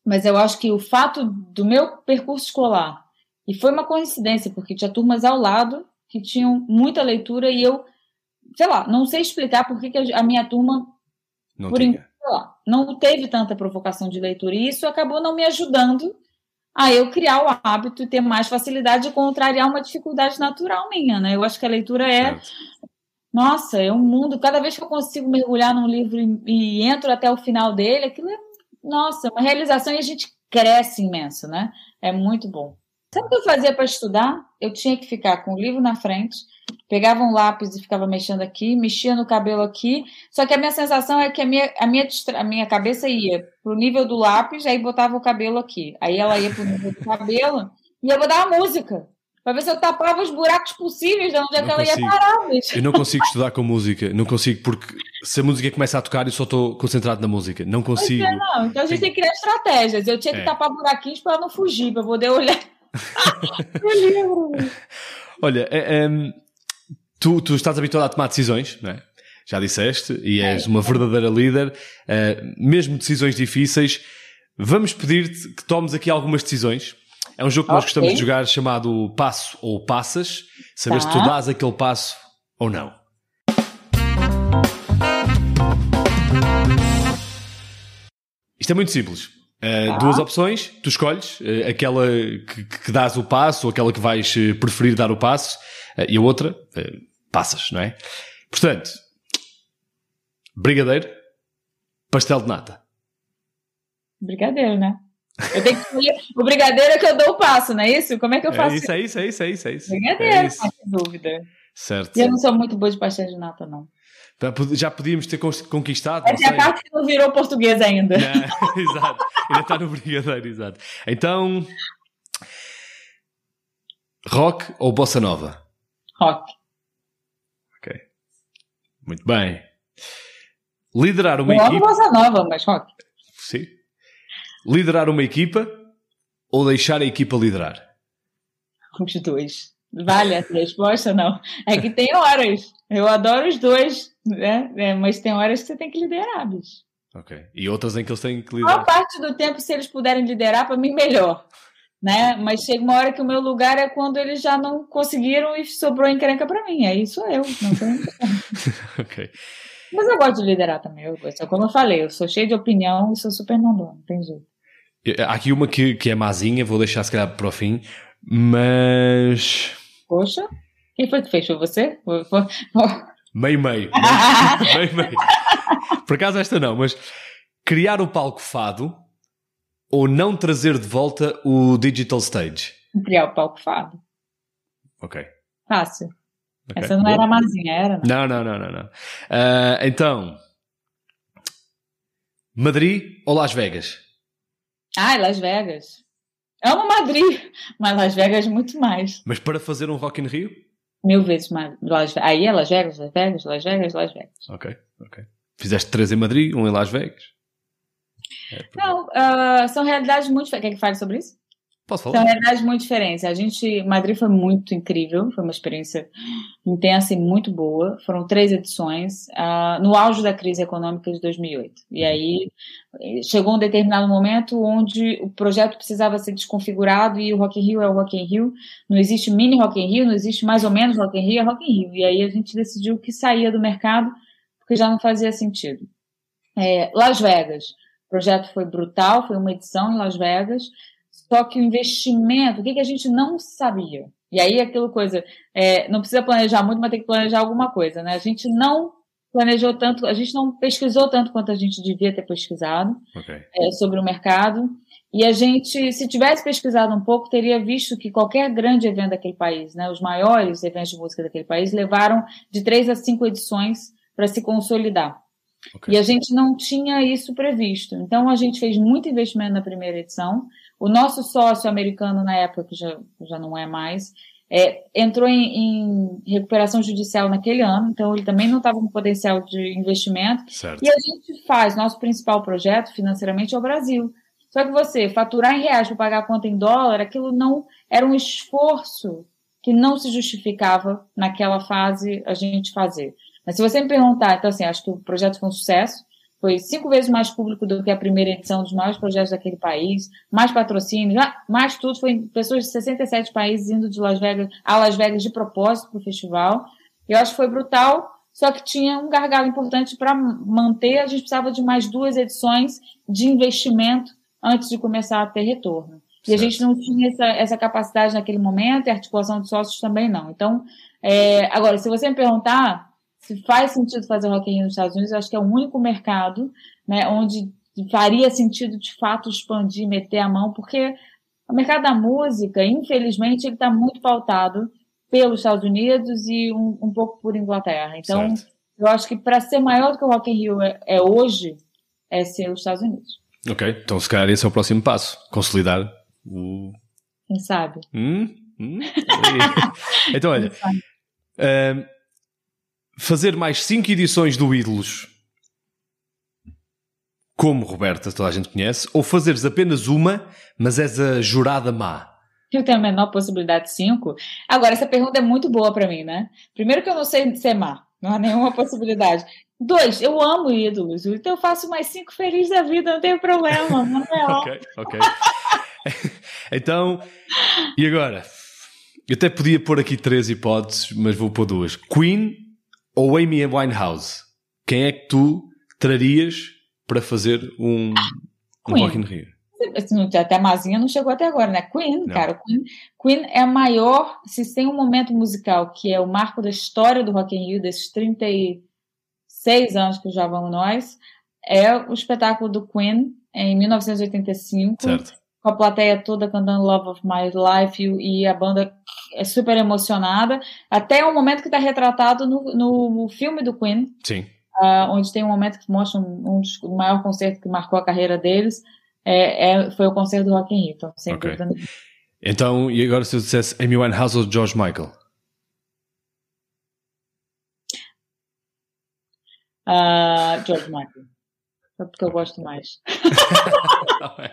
mas eu acho que o fato do meu percurso escolar, e foi uma coincidência, porque tinha turmas ao lado que tinham muita leitura e eu, sei lá, não sei explicar por que a minha turma, não, por in, lá, não teve tanta provocação de leitura, e isso acabou não me ajudando a eu criar o hábito e ter mais facilidade de contrariar uma dificuldade natural minha, né? Eu acho que a leitura é. Certo. Nossa, é um mundo. Cada vez que eu consigo mergulhar num livro e, e entro até o final dele, aquilo é nossa, uma realização e a gente cresce imenso, né? É muito bom. Sabe o que eu fazia para estudar? Eu tinha que ficar com o livro na frente, pegava um lápis e ficava mexendo aqui, mexia no cabelo aqui. Só que a minha sensação é que a minha, a minha, a minha cabeça ia pro nível do lápis, aí botava o cabelo aqui. Aí ela ia pro nível do cabelo e eu botar a música. Pra ver se eu tapava os buracos possíveis de onde é que ela ia parar. Bicho. Eu não consigo estudar com música, não consigo, porque se a música começa a tocar, eu só estou concentrado na música. Não consigo. É, não. Então a gente tem que criar estratégias. Eu tinha que é. tapar buraquinhos para não fugir, para poder olhar. Olha, é, é, tu, tu estás habituado a tomar decisões, não é? Já disseste, e és é. uma verdadeira líder, uh, mesmo decisões difíceis. Vamos pedir-te que tomes aqui algumas decisões. É um jogo que nós okay. gostamos de jogar chamado Passo ou Passas. Saber tá. se tu dás aquele passo ou não. Isto é muito simples. Uh, Duas opções, tu escolhes uh, aquela que, que dás o passo ou aquela que vais preferir dar o passo e a outra passas, não é? Portanto, brigadeiro, pastel de nata. Brigadeiro, né? Eu tenho que escolher o brigadeiro é que eu dou o passo, não é isso? Como é que eu faço? É isso, é isso, é isso, é isso. É isso. Brigadeiro, é isso. sem dúvida. Certo. E eu não sou muito boa de pastel de nata, não. Já podíamos ter conquistado. Essa é a parte que não virou português ainda. Não, exato. Ainda está no brigadeiro, exato. Então. Rock ou bossa nova? Rock. Ok. Muito bem. Liderar uma eu equipe. Amo bossa nova, mas rock. Sim. Liderar uma equipa ou deixar a equipa liderar? Os dois. Vale essa resposta, não. É que tem horas. Eu adoro os dois, né? É, mas tem horas que você tem que liderar, bicho. Ok. E outras em que eles têm que liderar? Qual parte do tempo, se eles puderem liderar, para mim, melhor. Né? Mas chega uma hora que o meu lugar é quando eles já não conseguiram e sobrou encrenca para mim. Aí sou eu. Ok. Mas eu gosto de liderar também. Eu gosto. Como eu falei, eu sou cheio de opinião e sou super não não tem jeito. Há aqui uma que, que é mazinha, vou deixar se calhar para o fim, mas. Poxa, quem foi que fez? Foi você? Meio, meio. meio, meio. Por acaso esta não, mas criar o palco fado ou não trazer de volta o digital stage? Criar o palco fado. Ok. Fácil. Okay. Essa não Boa. era mazinha, era? Não, não, não, não. não. Uh, então, Madrid ou Las Vegas? Ah, Las Vegas. Amo Madrid, mas Las Vegas muito mais. Mas para fazer um Rock in Rio? Mil vezes mais. Las... Aí é Las Vegas, Las Vegas, Las Vegas, Las Vegas. Ok, ok. Fizeste três em Madrid, um em Las Vegas? É, Não, uh, são realidades muito. Quer que fale sobre isso? Posso falar? São realidades muito diferentes. A gente, Madrid foi muito incrível, foi uma experiência intensa e muito boa. Foram três edições, uh, no auge da crise econômica de 2008. E uhum. aí chegou um determinado momento onde o projeto precisava ser desconfigurado e o Rock in Rio é o Rock in Rio. Não existe mini Rock in Rio, não existe mais ou menos Rock in Rio, é Rock in Rio. E aí a gente decidiu que saía do mercado porque já não fazia sentido. É, Las Vegas. O projeto foi brutal, foi uma edição em Las Vegas. Só que o investimento, o que, que a gente não sabia? E aí aquilo coisa, é, não precisa planejar muito, mas tem que planejar alguma coisa, né? A gente não planejou tanto, a gente não pesquisou tanto quanto a gente devia ter pesquisado okay. é, sobre o mercado. E a gente, se tivesse pesquisado um pouco, teria visto que qualquer grande evento daquele país, né, os maiores eventos de música daquele país, levaram de três a cinco edições para se consolidar. Okay. E a gente não tinha isso previsto. Então a gente fez muito investimento na primeira edição, o nosso sócio americano, na época, que já, já não é mais, é, entrou em, em, recuperação judicial naquele ano, então ele também não estava com potencial de investimento. Certo. E a gente faz, nosso principal projeto financeiramente é o Brasil. Só que você faturar em reais para pagar a conta em dólar, aquilo não era um esforço que não se justificava naquela fase a gente fazer. Mas se você me perguntar, então assim, acho que o projeto foi um sucesso, foi cinco vezes mais público do que a primeira edição dos maiores projetos daquele país, mais patrocínio, mais tudo, foi pessoas de 67 países indo de Las Vegas a Las Vegas de propósito para o festival. Eu acho que foi brutal, só que tinha um gargalo importante para manter, a gente precisava de mais duas edições de investimento antes de começar a ter retorno. E certo. a gente não tinha essa, essa capacidade naquele momento, e a articulação de sócios também não. Então, é, agora, se você me perguntar, se faz sentido fazer Rock in Rio nos Estados Unidos, eu acho que é o único mercado, né, onde faria sentido de fato expandir, meter a mão, porque o mercado da música, infelizmente, ele está muito pautado pelos Estados Unidos e um, um pouco por Inglaterra. Então, certo. eu acho que para ser maior do que o Rock in Rio é, é, hoje, é ser os Estados Unidos. Ok, então se calhar esse é o próximo passo, consolidar o... Quem sabe? Hum? Hum? então, olha, uh, fazer mais cinco edições do Ídolos como Roberta, toda a gente conhece, ou fazeres apenas uma, mas és a jurada má? Eu tenho a menor possibilidade de cinco. Agora, essa pergunta é muito boa para mim, né? Primeiro que eu não sei ser má, não há nenhuma possibilidade. Dois, eu amo ídolos, então eu faço mais cinco felizes da vida, não tem problema, não é Ok, ok. então, e agora? Eu até podia pôr aqui três hipóteses, mas vou pôr duas. Queen ou Amy Winehouse? Quem é que tu trarias para fazer um, um Rock in Rio? Assim, até a Mazinha não chegou até agora, né? Queen, não. cara, Queen, Queen é a maior, se tem um momento musical que é o marco da história do Rock in Rio, desses 36 anos que já vamos nós, é o espetáculo do Queen em 1985. Certo. Com a plateia toda cantando Love of My Life e a banda é super emocionada, até o momento que está retratado no, no filme do Queen. Sim uh, onde tem um momento que mostra um, um dos um maior concerto que marcou a carreira deles, é, é, foi o concerto do Rock in Rio, então, sem okay. dúvida Então, e agora se eu dissesse Amy Winehouse ou George Michael? Uh, George Michael. Só porque eu gosto mais. tá, bem.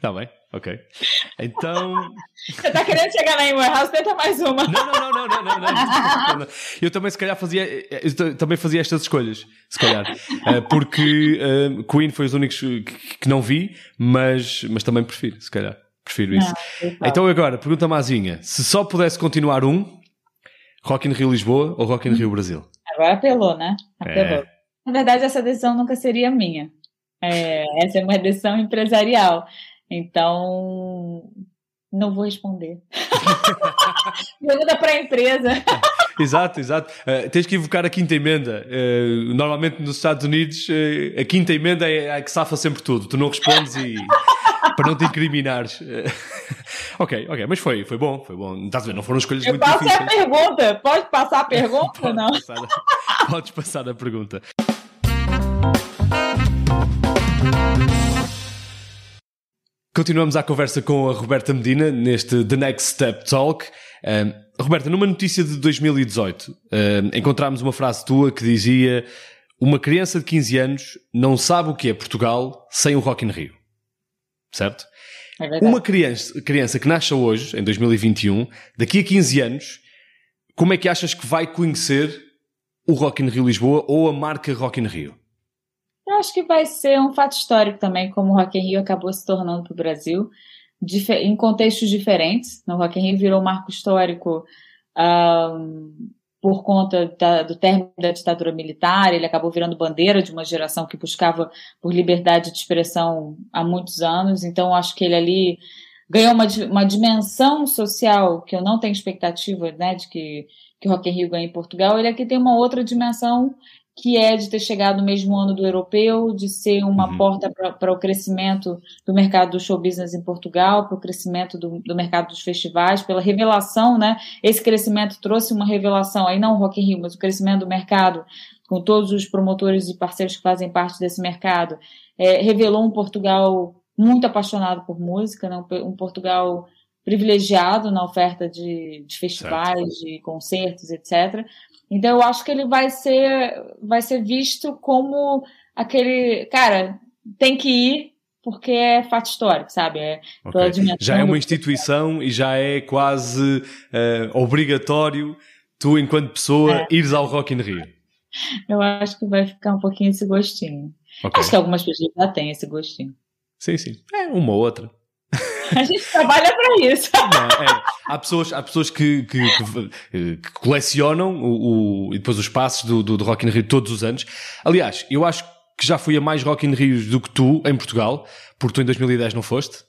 tá bem, ok. Então. Você tá querendo chegar lá em Warehouse? Tenta mais uma. Não, não, não, não, não, não, não. Eu também, se calhar, fazia. Eu também fazia estas escolhas, se calhar. Eh, porque uh, Queen foi os únicos que não vi, mas, mas também prefiro, se calhar. Prefiro isso. Não, então agora, pergunta Mazinha: se só pudesse continuar um, Rock in Rio Lisboa ou Rock in Rio Brasil? Agora apelou, né? Apelou. É. Na verdade, essa decisão nunca seria minha. É, essa é uma decisão empresarial. Então, não vou responder. Pergunta para a empresa. exato, exato. Uh, tens que invocar a quinta emenda. Uh, normalmente nos Estados Unidos, uh, a quinta emenda é a que safa sempre tudo. Tu não respondes e. para não te incriminares. ok, ok, mas foi, foi bom, foi bom. Estás a ver, não foram escolhas Eu muito difíceis. Eu passo a pergunta. Pode passar a pergunta ou não? Passar podes passar a pergunta. Continuamos a conversa com a Roberta Medina neste The Next Step Talk. Um, Roberta, numa notícia de 2018, um, encontramos uma frase tua que dizia: Uma criança de 15 anos não sabe o que é Portugal sem o Rock in Rio. Certo? É uma criança, criança que nasce hoje, em 2021, daqui a 15 anos, como é que achas que vai conhecer o Rock in Rio Lisboa ou a marca Rock in Rio? Acho que vai ser um fato histórico também, como o Rock in Rio acabou se tornando para o Brasil, em contextos diferentes. O Rock in Rio virou um marco histórico um, por conta da, do término da ditadura militar, ele acabou virando bandeira de uma geração que buscava por liberdade de expressão há muitos anos, então acho que ele ali ganhou uma, uma dimensão social que eu não tenho expectativa né, de que, que o Rock in Rio ganhe em Portugal, ele aqui tem uma outra dimensão que é de ter chegado no mesmo ano do europeu, de ser uma uhum. porta para o crescimento do mercado do show business em Portugal, para o crescimento do, do, mercado dos festivais, pela revelação, né? Esse crescimento trouxe uma revelação, aí não o Rock in Rio, mas o crescimento do mercado, com todos os promotores e parceiros que fazem parte desse mercado, é, revelou um Portugal muito apaixonado por música, né? um, um Portugal privilegiado na oferta de, de festivais, certo. de concertos, etc. Então eu acho que ele vai ser, vai ser visto como aquele, cara, tem que ir porque é fato histórico, sabe? É okay. Já é uma instituição e já é quase uh, obrigatório tu, enquanto pessoa, é. ires ao Rock in Rio. Eu acho que vai ficar um pouquinho esse gostinho. Okay. Acho que algumas pessoas já têm esse gostinho. Sim, sim. É uma ou outra. A gente trabalha para isso. Não, é, há pessoas, há pessoas que, que, que, que colecionam o, o, e depois os passos do, do, do Rock in Rio todos os anos. Aliás, eu acho que já fui a mais Rock in Rios do que tu em Portugal, porque tu em 2010 não foste.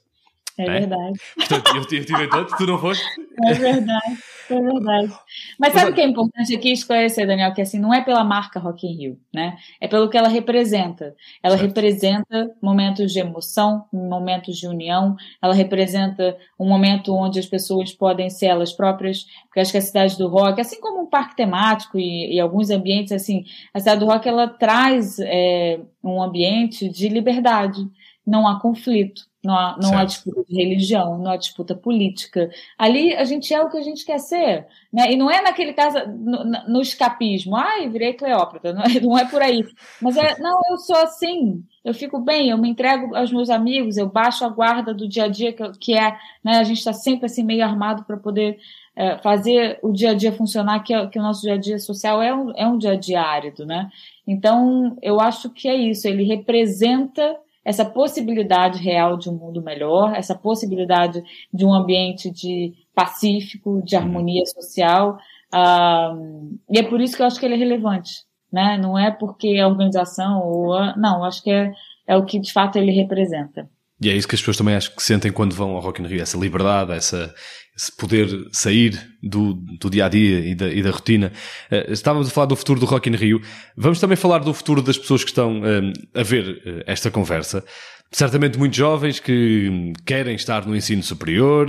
É, é? verdade. Portanto, eu, eu tive todos, tu não foste? É verdade, é verdade. Mas sabe o que é importante aqui esclarecer, Daniel? Que assim, não é pela marca Rock in Rio, né? É pelo que ela representa. Ela certo. representa momentos de emoção, momentos de união, ela representa um momento onde as pessoas podem ser elas próprias, porque acho que a cidade do rock, assim como um parque temático e, e alguns ambientes, assim, a cidade do rock, ela traz é, um ambiente de liberdade, não há conflito. Não há, não há disputa de religião, não há disputa política. Ali a gente é o que a gente quer ser. Né? E não é naquele caso, no, no escapismo, ai, virei Cleópatra, não é, não é por aí. Mas é, não, eu sou assim, eu fico bem, eu me entrego aos meus amigos, eu baixo a guarda do dia a dia, que, que é, né, a gente está sempre assim meio armado para poder é, fazer o dia a dia funcionar, que, é, que o nosso dia a dia social é um, é um dia a dia árido, né? Então, eu acho que é isso, ele representa essa possibilidade real de um mundo melhor, essa possibilidade de um ambiente de pacífico, de harmonia social. Uh, e é por isso que eu acho que ele é relevante, né? Não é porque a organização ou a, não, acho que é, é o que de fato ele representa. E é isso que as pessoas também acho que sentem quando vão ao Rock in Rio, essa liberdade, essa, esse poder sair do, do dia a dia e da, e da rotina. Uh, estávamos a falar do futuro do Rock in Rio. Vamos também falar do futuro das pessoas que estão uh, a ver uh, esta conversa. Certamente muito jovens que querem estar no ensino superior.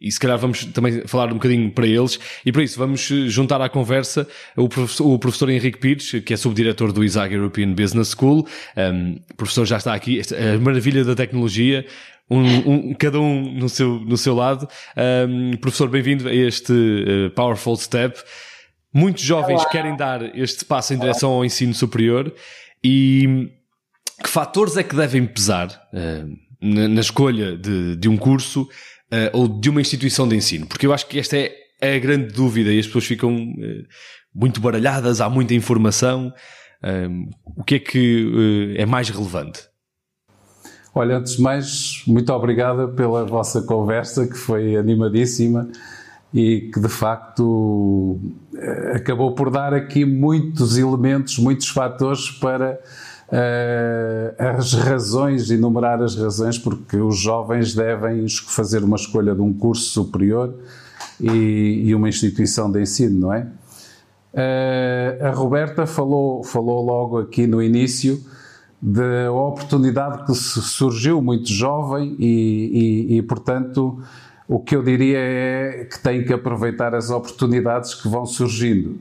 E se calhar vamos também falar um bocadinho para eles. E para isso vamos juntar à conversa o professor, o professor Henrique Pires, que é subdiretor do ISAG European Business School. Um, o professor já está aqui. A maravilha da tecnologia. Um, um, cada um no seu, no seu lado. Um, professor, bem-vindo a este uh, Powerful Step. Muitos jovens Olá. querem dar este passo em direção ao ensino superior e que fatores é que devem pesar uh, na, na, escolha de, de um curso uh, ou de uma instituição de ensino? Porque eu acho que esta é, a grande dúvida e as pessoas ficam muito baralhadas, há muita informação. o que é que é mais relevante? Olha, antes de mais, muito obrigada pela vossa conversa, que foi animadíssima e que de facto acabou por dar aqui muitos elementos, muitos fatores para uh, as razões, enumerar as razões porque os jovens devem fazer uma escolha de um curso superior e, e uma instituição de ensino, não é? Uh, a Roberta falou, falou logo aqui no início da oportunidade que surgiu muito jovem e, e, e, portanto, o que eu diria é que tem que aproveitar as oportunidades que vão surgindo.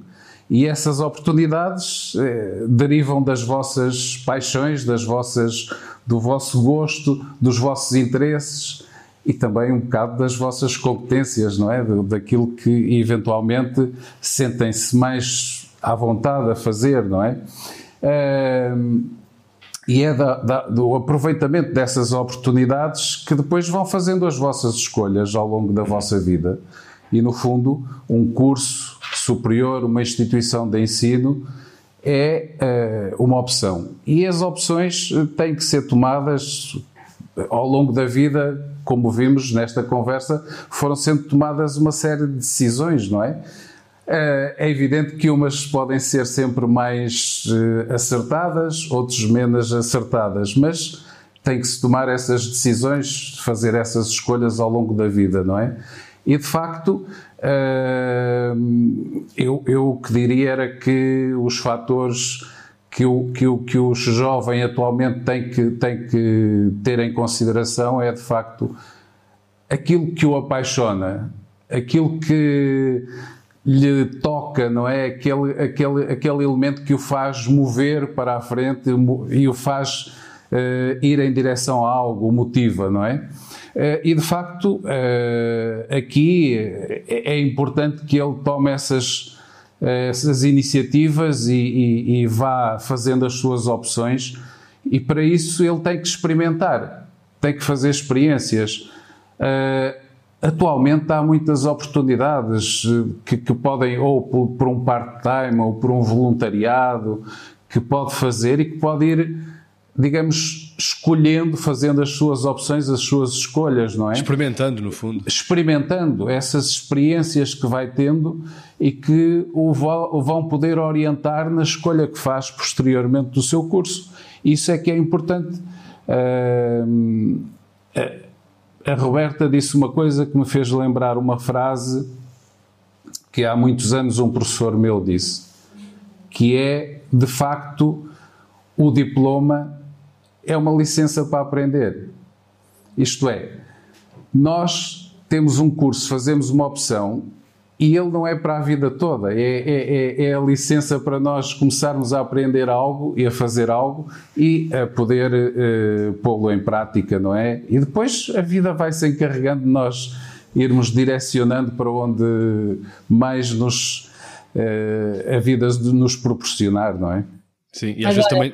E essas oportunidades eh, derivam das vossas paixões, das vossas, do vosso gosto, dos vossos interesses e também um bocado das vossas competências, não é? Daquilo que eventualmente sentem-se mais à vontade a fazer, não é? E é da, da, do aproveitamento dessas oportunidades que depois vão fazendo as vossas escolhas ao longo da vossa vida. E, no fundo, um curso superior, uma instituição de ensino, é uh, uma opção. E as opções eh, têm que ser tomadas ao longo da vida, como vimos nesta conversa, foram sendo tomadas uma série de decisões, não é? Eh, é evidente que umas podem ser sempre mais acertadas, outras menos acertadas, mas tem que se tomar essas decisões, fazer essas escolhas ao longo da vida, não é? E de facto, eh, eu, eu o que diria era que os fatores que o, que o, que o jovem atualmente tem que, tem que ter em consideração é de facto aquilo que o apaixona, aquilo que lhe toca, não é? Aquele, aquele, aquele elemento que o faz mover para a frente e o faz uh, ir em direção a algo, motiva, não é? Uh, e de facto, uh, aqui é, é, importante que ele tome essas, essas iniciativas e, e, e, vá fazendo as suas opções, e para isso ele tem que experimentar, tem que fazer experiências. Atualmente há muitas oportunidades eh, que, que podem, ou por, por um part-time, ou por um voluntariado, que pode fazer e que pode ir, digamos, escolhendo, fazendo as suas opções, as suas escolhas, não é? Experimentando, no fundo. Experimentando essas experiências que vai tendo e que o vão poder orientar na escolha que faz posteriormente do seu curso. Isso é que é importante. Uh, a Roberta disse uma coisa que me fez lembrar uma frase que há muitos anos um professor meu disse, que é, de facto, o diploma é uma licença para aprender. Isto é, nós temos um curso, fazemos uma opção e ele não é para a vida toda, é, é, é, é, a licença para nós começarmos a aprender algo e a fazer algo e a poder uh, pô-lo em prática, não é? E depois a vida vai se encarregando de nós irmos direcionando para onde mais nos, uh, a vida nos proporcionar, não é? Sim, e às vezes também.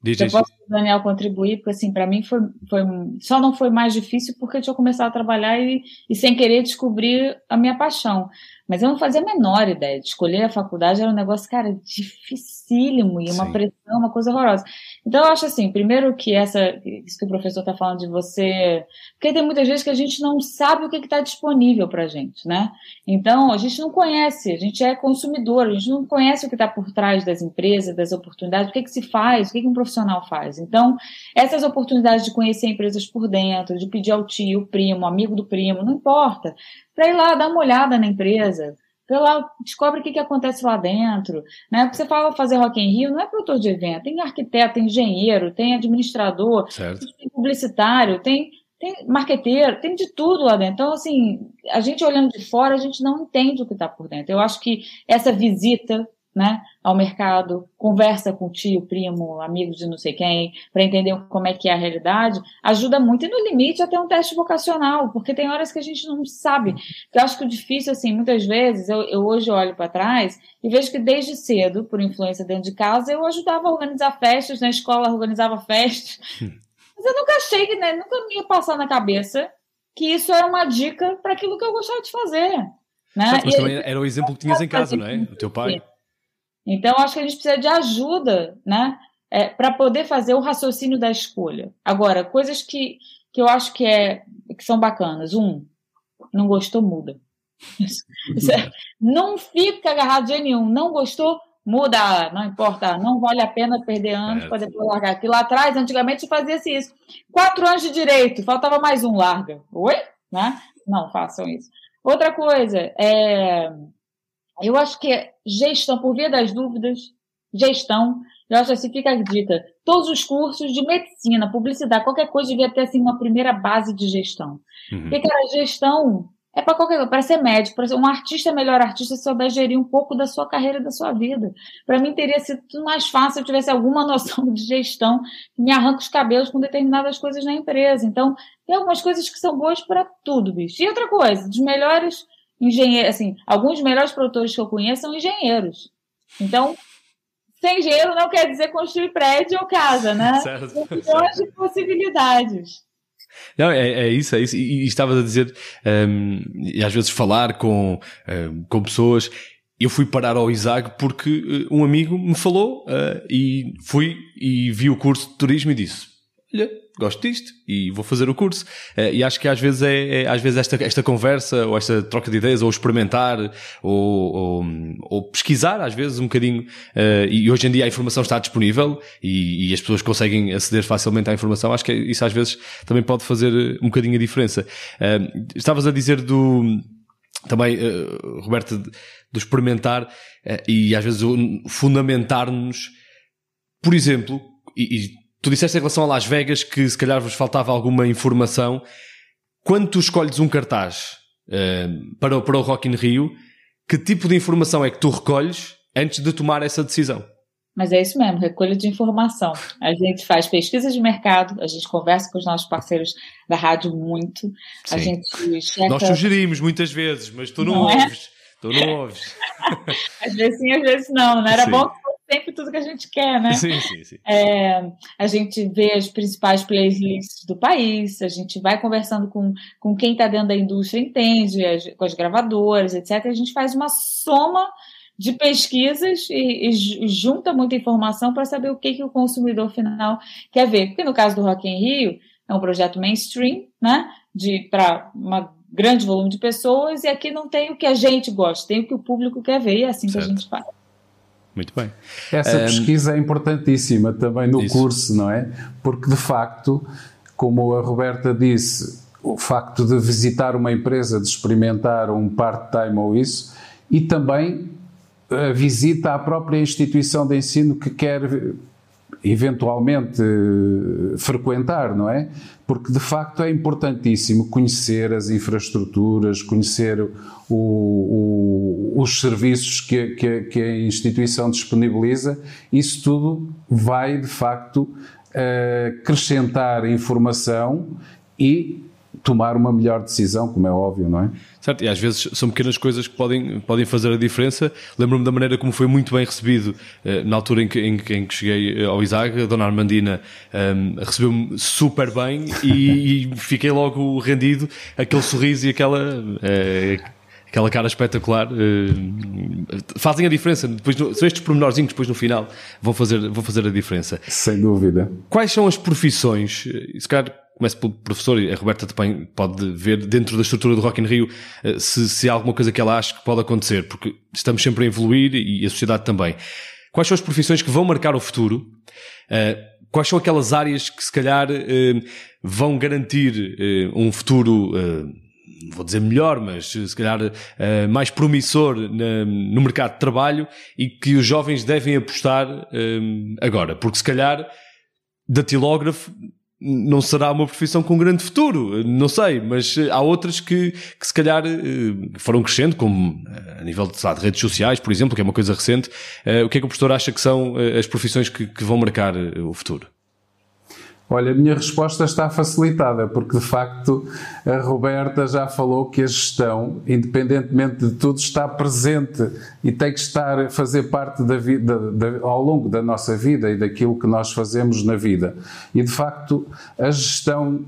Diz, eu posso, Daniel, contribuir, porque assim, para mim foi, foi, só não foi mais difícil porque eu tinha começado a trabalhar e, e sem querer descobrir a minha paixão. Mas eu não fazia a menor ideia. De escolher a faculdade era um negócio, cara, dificílimo e uma Sim. pressão, uma coisa horrorosa. Então eu acho assim, primeiro que essa, isso que o professor está falando de você, porque tem muitas vezes que a gente não sabe o que está disponível para a gente, né? Então a gente não conhece, a gente é consumidor, a gente não conhece o que está por trás das empresas, das oportunidades, o que, que se faz, o que, que um profissional faz. Então essas oportunidades de conhecer empresas por dentro, de pedir ao tio, primo, amigo do primo, não importa para ir lá dar uma olhada na empresa, lá descobre o que, que acontece lá dentro, né? Porque você fala fazer Rock in Rio, não é produtor de evento, tem arquiteto, tem engenheiro, tem administrador, certo. tem publicitário, tem tem marqueteiro, tem de tudo lá dentro. Então, assim, a gente olhando de fora, a gente não entende o que está por dentro. Eu acho que essa visita né, ao mercado, conversa com o tio, primo, amigos de não sei quem, para entender como é que é a realidade, ajuda muito. E no limite até um teste vocacional, porque tem horas que a gente não sabe. Eu acho que o difícil, assim, muitas vezes, eu, eu hoje olho para trás e vejo que desde cedo, por influência dentro de casa, eu ajudava a organizar festas, na escola organizava festas. Hum. Mas eu nunca achei que, né, nunca me ia passar na cabeça que isso era uma dica para aquilo que eu gostava de fazer. Né? Mas também era o exemplo que tinhas em casa, não é? O teu pai. Então, acho que a gente precisa de ajuda, né? É, para poder fazer o raciocínio da escolha. Agora, coisas que, que eu acho que, é, que são bacanas. Um, não gostou, muda. É, não fica agarrado de nenhum. Não gostou, muda. Não importa. Não vale a pena perder anos é. para depois largar. Aqui lá atrás, antigamente, fazia-se isso. Quatro anos de direito, faltava mais um, larga. Oi? Né? Não façam isso. Outra coisa, é, eu acho que gestão, por via das dúvidas, gestão, eu acho assim, fica a dica. Todos os cursos de medicina, publicidade, qualquer coisa devia ter assim uma primeira base de gestão. Uhum. Porque, cara, gestão é para qualquer para ser médico, para ser um artista melhor artista, se souber gerir um pouco da sua carreira, da sua vida. Para mim teria sido mais fácil se eu tivesse alguma noção de gestão me arranca os cabelos com determinadas coisas na empresa. Então, tem algumas coisas que são boas para tudo, bicho. E outra coisa, dos melhores engenheiros, assim, alguns dos melhores produtores que eu conheço são engenheiros. Então, ser engenheiro não quer dizer construir prédio ou casa, né? Certo. Tem milhões de possibilidades. Não, é, é, isso, é isso. E, e estavas a dizer, um, e às vezes falar com, um, com pessoas. Eu fui parar ao ISAG porque uh, um amigo me falou uh, e fui e vi o curso de turismo e disse: Olha, gosto disto e vou fazer o curso. Uh, e acho que às vezes é, é, às vezes esta, esta conversa ou esta troca de ideias ou experimentar ou, ou, ou pesquisar às vezes um bocadinho uh, e hoje em dia a informação está disponível e, e, as pessoas conseguem aceder facilmente à informação. Acho que isso às vezes também pode fazer um bocadinho a diferença. Estavas a dizer do também, Roberto, do experimentar e às vezes fundamentar-nos, por exemplo, e, e Tu disseste em relação a Las Vegas que se calhar vos faltava alguma informação. Quando tu escolhes um cartaz uh, para, para o Rock in Rio, que tipo de informação é que tu recolhes antes de tomar essa decisão? Mas é isso mesmo, recolha de informação. A gente faz pesquisa de mercado, a gente conversa com os nossos parceiros da rádio muito. Sim. A gente checa... Nós sugerimos muitas vezes, mas tu não, não é? ouves. Tu não ouves. às vezes sim, às vezes não. Não era sim. bom sempre tudo que a gente quer, né? Sim, sim, sim. É, a gente vê as principais playlists do país, a gente vai conversando com, com quem está dentro da indústria, entende, as, com as gravadoras, etc. A gente faz uma soma de pesquisas e, e junta muita informação para saber o que, que o consumidor final quer ver. Porque no caso do Rock in Rio, é um projeto mainstream, né? Para um grande volume de pessoas, e aqui não tem o que a gente gosta, tem o que o público quer ver, e é assim certo. que a gente faz. Muito bem. Essa um, pesquisa é importantíssima também no isso. curso, não é? Porque de facto, como a Roberta disse, o facto de visitar uma empresa, de experimentar um part-time ou isso, e também a visita à própria instituição de ensino que quer eventualmente frequentar, não é? Porque de facto é importantíssimo conhecer as infraestruturas, conhecer o, o, os serviços que, que, que, a instituição disponibiliza. Isso tudo vai de facto acrescentar informação e tomar uma melhor decisão, como é óbvio, não é? Certo, e às vezes são pequenas coisas que podem, podem fazer a diferença. Lembro-me da maneira como foi muito bem recebido eh, na altura em que, em, em que cheguei eh, ao Isaac, a Dona Armandina ehm, recebeu-me super bem e, e, fiquei logo rendido, aquele sorriso e aquela... Eh, aquela cara espetacular fazem a diferença. Depois, são estes pormenorzinhos depois no final vão fazer, vão fazer a diferença. Sem dúvida. Quais são as profissões, se calhar começo pelo professor e a Roberta também pode ver dentro da estrutura do Rock in Rio eh, se, se há alguma coisa que ela acha que pode acontecer, porque estamos sempre a evoluir e a sociedade também. Quais são as profissões que vão marcar o futuro? Eh, quais são aquelas áreas que se calhar eh, vão garantir um futuro vou dizer melhor, mas se calhar mais promissor no mercado de trabalho e que os jovens devem apostar agora, porque se calhar datilógrafo não será uma profissão com grande futuro, não sei, mas eh, há outras que, que se calhar eh, foram crescendo, como eh, a nível de, de redes sociais, por exemplo, que é uma coisa recente. O que é que o professor acha que são as profissões que, que vão marcar o futuro? Olha, a minha resposta está facilitada, porque de facto a Roberta já falou que a gestão, independentemente de tudo, está presente e tem que estar, fazer parte da vida, da, ao longo da nossa vida e daquilo que nós fazemos na vida. E de facto a gestão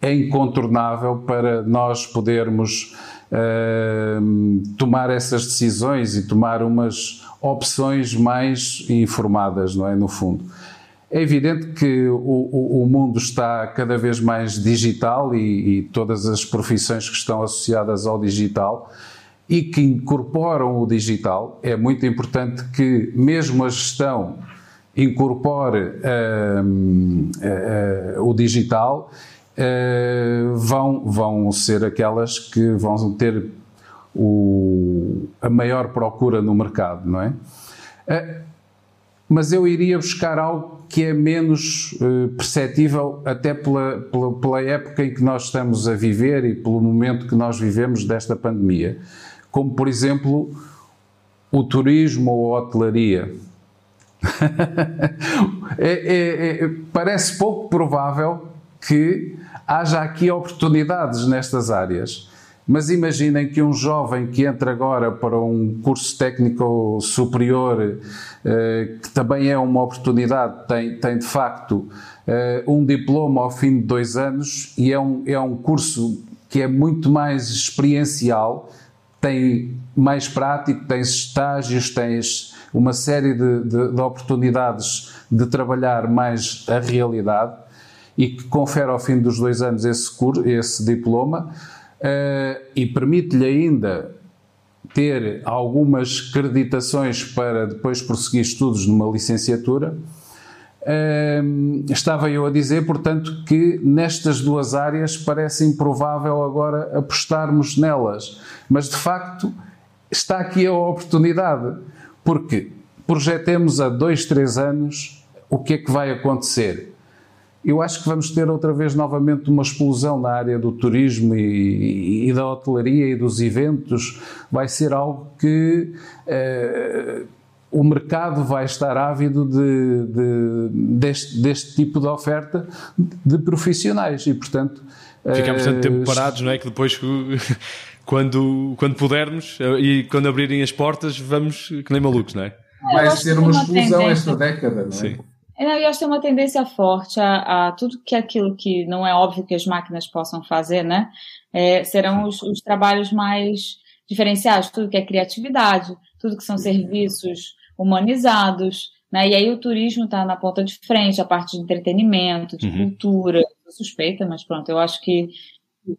é incontornável para nós podermos uh, tomar essas decisões e tomar umas opções mais informadas, não é? No fundo. É evidente que o, o, o, mundo está cada vez mais digital e, e, todas as profissões que estão associadas ao digital e que incorporam o digital. É muito importante que, mesmo a gestão, incorpore uh, uh, uh, o digital. vão, vão ser aquelas que vão ter o, a maior procura no mercado, não é? Mas eu iria buscar algo que é menos uh, perceptível até pela, pela, pela, época em que nós estamos a viver e pelo momento que nós vivemos desta pandemia, como por exemplo o turismo ou a hotelaria. é, é, é, parece pouco provável que haja aqui oportunidades nestas áreas. Mas imaginem que um jovem que entra agora para um curso técnico superior, eh, que também é uma oportunidade, tem, tem de facto eh, um diploma ao fim de dois anos e é um, é um curso que é muito mais experiencial, tem mais prático, tens estágios, tens uma série de, de, de oportunidades de trabalhar mais a realidade e que confere ao fim dos dois anos esse, curso, esse diploma uh, e permite-lhe ainda ter algumas creditações para depois prosseguir estudos numa licenciatura. Uh, estava eu a dizer, portanto, que nestas duas áreas parece improvável agora apostarmos nelas, mas de facto está aqui a oportunidade, porque projetemos a dois, três anos o que é que vai acontecer eu acho que vamos ter outra vez novamente uma explosão na área do turismo e, e da hotelaria e dos eventos. Vai ser algo que eh, o mercado vai estar ávido de, de, deste, deste, tipo de oferta de profissionais e, portanto. Ficamos tanto tempo eh, parados, não é? Que depois. Quando, quando pudermos e quando abrirem as portas, vamos que nem malucos, não é? Vai ser uma explosão esta década, não é? Sim. É, eu acho que tem uma tendência forte a, a, tudo que aquilo que não é óbvio que as máquinas possam fazer, né? É, serão os, os, trabalhos mais diferenciados, tudo que é criatividade, tudo que são serviços humanizados, né? E aí o turismo está na ponta de frente, a parte de entretenimento, de uhum. cultura, suspeita, mas pronto, eu acho que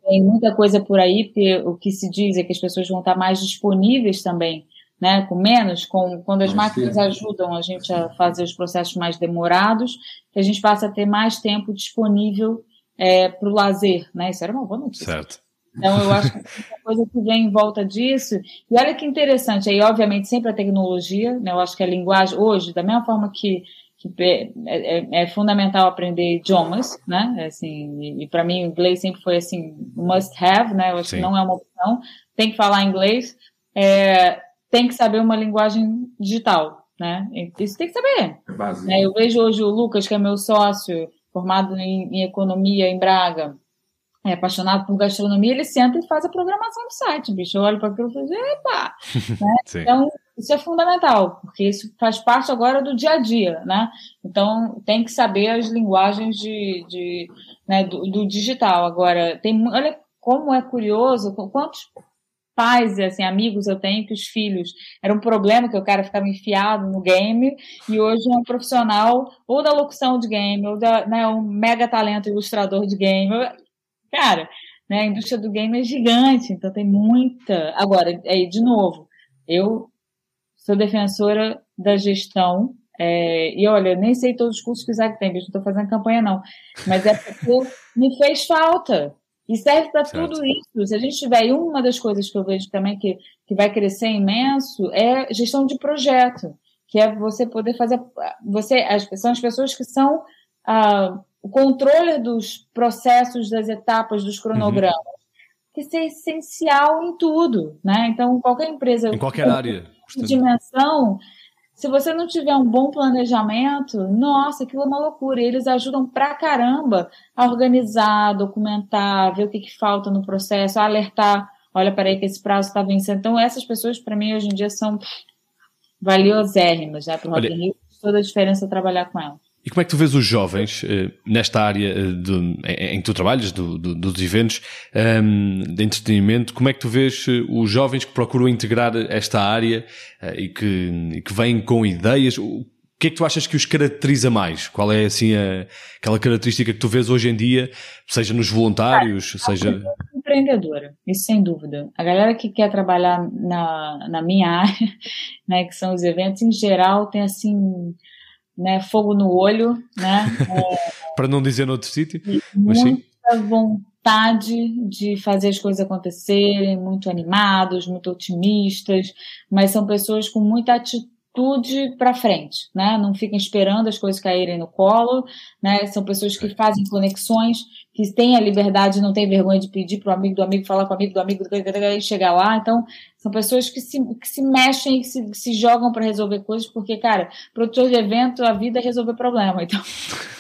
tem muita coisa por aí, porque o que se diz é que as pessoas vão estar mais disponíveis também né, com menos, com, quando as máquinas ajudam a gente a fazer os processos mais demorados, a gente passa a ter mais tempo disponível é, para o lazer, né? Isso era uma boa notícia. Certo. Então, eu acho que é coisa que vem em volta disso. E olha que interessante, aí, obviamente, sempre a tecnologia, né? Eu acho que a linguagem, hoje, da mesma forma que, que é, é, é fundamental aprender idiomas, né? Assim, e, e para mim, o inglês sempre foi, assim, must have, né? Eu acho Sim. que não é uma opção. Tem que falar inglês. É, tem que saber uma linguagem digital, né? Isso tem que saber. É eu vejo hoje o Lucas, que é meu sócio, formado em, em economia em Braga, é apaixonado por gastronomia, ele senta e faz a programação do site, bicho. Eu olho para aquilo e falo, epa! né? Então, isso é fundamental, porque isso faz parte agora do dia a dia, né? Então, tem que saber as linguagens de, de né, do, do, digital. Agora, tem, olha como é curioso, quantos pais assim, amigos eu tenho que os filhos era um problema que o cara ficava enfiado no game e hoje é um profissional ou da locução de game ou da né, um mega talento ilustrador de game Cara, né, a indústria do game é gigante, então tem muita. Agora, aí, de novo, eu sou defensora da gestão. É, e olha, nem sei todos os cursos que o Isaac tem, não estou fazendo campanha, não. Mas é porque me fez falta. E serve para tudo isso. Se a gente tiver uma das coisas que eu vejo também que, que vai crescer imenso é gestão de projeto, que é você poder fazer. Você, as, são as pessoas que são ah, o controle dos processos, das etapas, dos cronogramas, uhum. que isso é essencial em tudo, né? Então, qualquer empresa... Em qualquer área. dimensão, se você não tiver um bom planejamento, nossa, aquilo é uma loucura. E eles ajudam pra caramba a organizar, documentar, ver o que, que falta no processo, alertar, olha, peraí que esse prazo está vencendo. Então, essas pessoas, para mim, hoje em dia, são valiosérrimas, né? Para o Rock toda a diferença trabalhar com elas. E como é que tu vês os jovens uh, nesta área eh, de, em, que tu trabalhas, do, do, dos eventos ehm, de entretenimento? Como é que tu vês uh, os jovens que procuram integrar esta área e, que, e que vêm com ideias? O que é que tu achas que os caracteriza mais? Qual é assim a, aquela característica que tu vês hoje em dia, seja nos voluntários, ah, seja empreendedora, isso sem dúvida. A galera que quer trabalhar na, na minha área, né, que são os eventos em geral, tem assim né, fogo no olho, né? É, Para não dizer noutro sítio, mas sim. Muita vontade de fazer as coisas acontecerem, muito animados, muito otimistas, mas são pessoas com muita atitude para frente, né? Não ficam esperando as coisas caírem no colo, né? São pessoas que fazem conexões, que têm a liberdade, não tem vergonha de pedir para o amigo do amigo, falar com o amigo do amigo, e chegar lá. Então, são pessoas que se, que se mexem, que se, que se jogam para resolver coisas, porque, cara, produtor de evento, a vida é resolver problema. Então,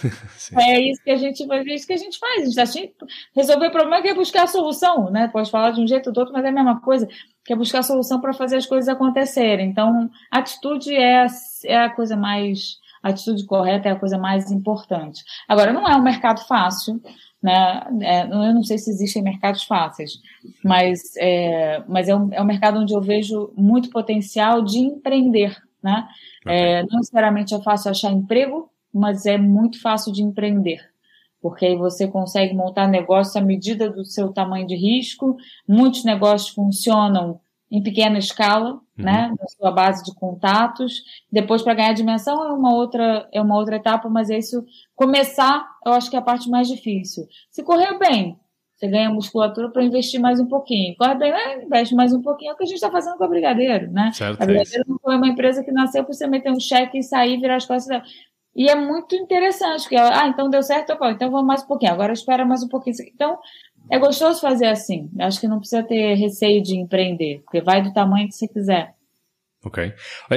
é isso que a gente é isso que a gente faz. A gente assim, resolver problema que é buscar a solução, né? Pode falar de um jeito ou do outro, mas é a mesma coisa, que é buscar a solução para fazer as coisas acontecerem. Então, atitude é, é a coisa mais a atitude correta é a coisa mais importante. Agora, não é um mercado fácil, né? É, eu não sei se existem mercados fáceis, mas, é, mas é, um, é um mercado onde eu vejo muito potencial de empreender. Né? Okay. É, não necessariamente é fácil achar emprego, mas é muito fácil de empreender. Porque aí você consegue montar negócio à medida do seu tamanho de risco. Muitos negócios funcionam em pequena escala, uhum. né, na sua base de contatos. Depois, para ganhar dimensão, é uma outra é uma outra etapa, mas é isso. Começar, eu acho que é a parte mais difícil. Se correr bem, você ganha musculatura para investir mais um pouquinho. Corre bem, né, investe mais um pouquinho. É o que a gente está fazendo com a Brigadeiro, né? Certo, a Brigadeiro é não foi uma empresa que nasceu para você meter um cheque e sair, virar as costas. E é muito interessante, porque, ah, então deu certo, então vamos mais um pouquinho, agora espera mais um pouquinho. Então, é gostoso fazer assim. Acho que não precisa ter receio de empreender, porque vai do tamanho que você quiser. Ok.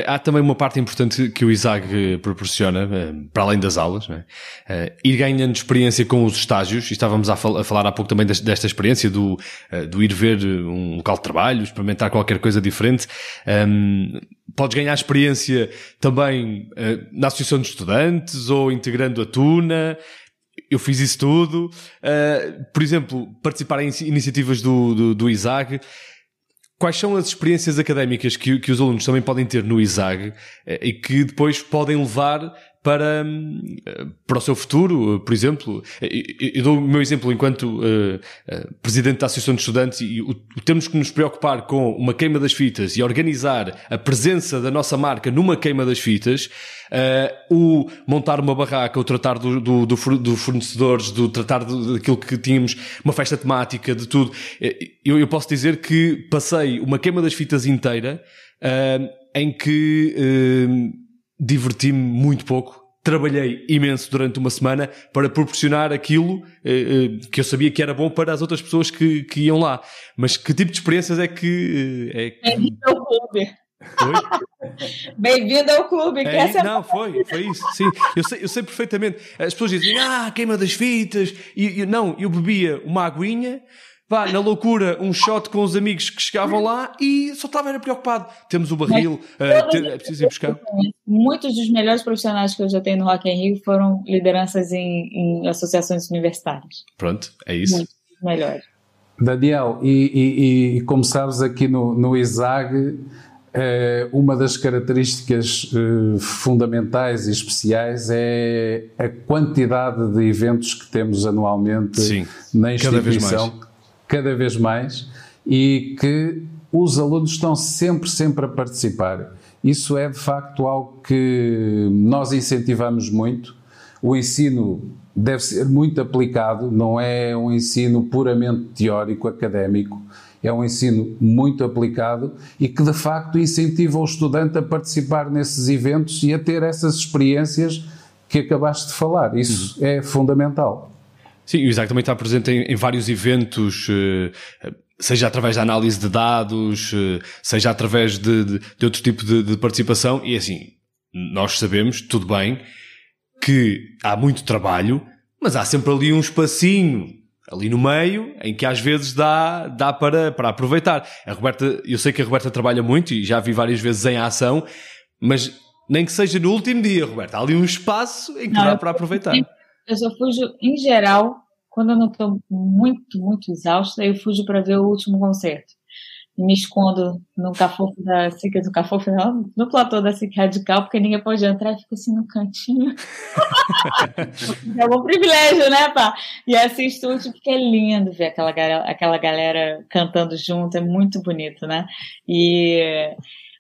Há também uma parte importante que o ISAG eh, proporciona, eh, para além das aulas, né? ir ganhando experiência com os estágios, e estávamos a, a falar há pouco também desta experiência do, do ir ver um local de trabalho, experimentar qualquer coisa diferente. Um, podes ganhar experiência também na Associação de Estudantes ou integrando a Tuna eu fiz isso tudo. Uh, por exemplo, participar em iniciativas do, do, do ISAG. Quais são as experiências académicas que, que os alunos também podem ter no ISAG uh, e que depois podem levar para, para o seu futuro, por exemplo. Eu, dou o meu exemplo enquanto uh, uh, presidente da Associação de Estudantes e o, temos que nos preocupar com uma queima das fitas e organizar a presença da nossa marca numa queima das fitas, uh, o montar uma barraca, o tratar do, do, do, do fornecedores, do tratar daquilo que tínhamos, uma festa temática, de tudo. Eu, eu posso dizer que passei uma queima das fitas inteira em que diverti-me muito pouco. Trabalhei imenso durante uma semana para proporcionar aquilo eh, eh, que eu sabia que era bom para as outras pessoas que, que iam lá. Mas que tipo de experiências é que. Eh, é que... Bem-vindo ao clube. Bem-vindo ao clube. É, essa... Não, foi, foi isso. Sim, eu sei, eu sei perfeitamente. As pessoas dizem, ah, queima das fitas. E, e não, eu bebia uma aguinha Vá, na loucura, um shot com os amigos que chegavam lá e só estava era preocupado. Temos o barril, uh, ter, é preciso ir buscar. Muitos dos melhores profissionais que eu já tenho no Rock in Rio foram lideranças em, em associações universitárias. Pronto, é isso. Muitos melhores. Daniel, e, e, e, como sabes, aqui no, no ISAG, eh, uma das características eh, fundamentais e especiais é a quantidade de eventos que temos anualmente Sim, na instituição cada vez mais e que os alunos estão sempre, sempre a participar. Isso é de facto algo que nós incentivamos muito. O ensino deve ser muito aplicado, não é um ensino puramente teórico, académico. É um ensino muito aplicado e que de facto incentiva o estudante a participar nesses eventos e a ter essas experiências que acabaste de falar. Isso uhum. é fundamental. Sim, o Isaac também está presente em, em vários eventos, eh, seja através da análise de dados, eh, seja através de, de, de outro tipo de, de, participação. E assim, nós sabemos, tudo bem, que há muito trabalho, mas há sempre ali um espacinho ali no meio, em que às vezes dá, dá para, para aproveitar. A Roberta, eu sei que a Roberta trabalha muito e já vi várias vezes em ação, mas nem que seja no último dia, Roberta, há ali um espaço em que Não, dá para aproveitar eu só fujo, em geral, quando eu não estou muito, muito exausta, eu fujo para ver o último concerto. Me escondo no cafofo da SIC, no cafofo, não, no platô da SIC Radical, porque ninguém pode entrar e fico assim no cantinho. é um privilégio, né, pá? E assisto porque é lindo ver aquela, aquela galera cantando junto, é muito bonito, né? E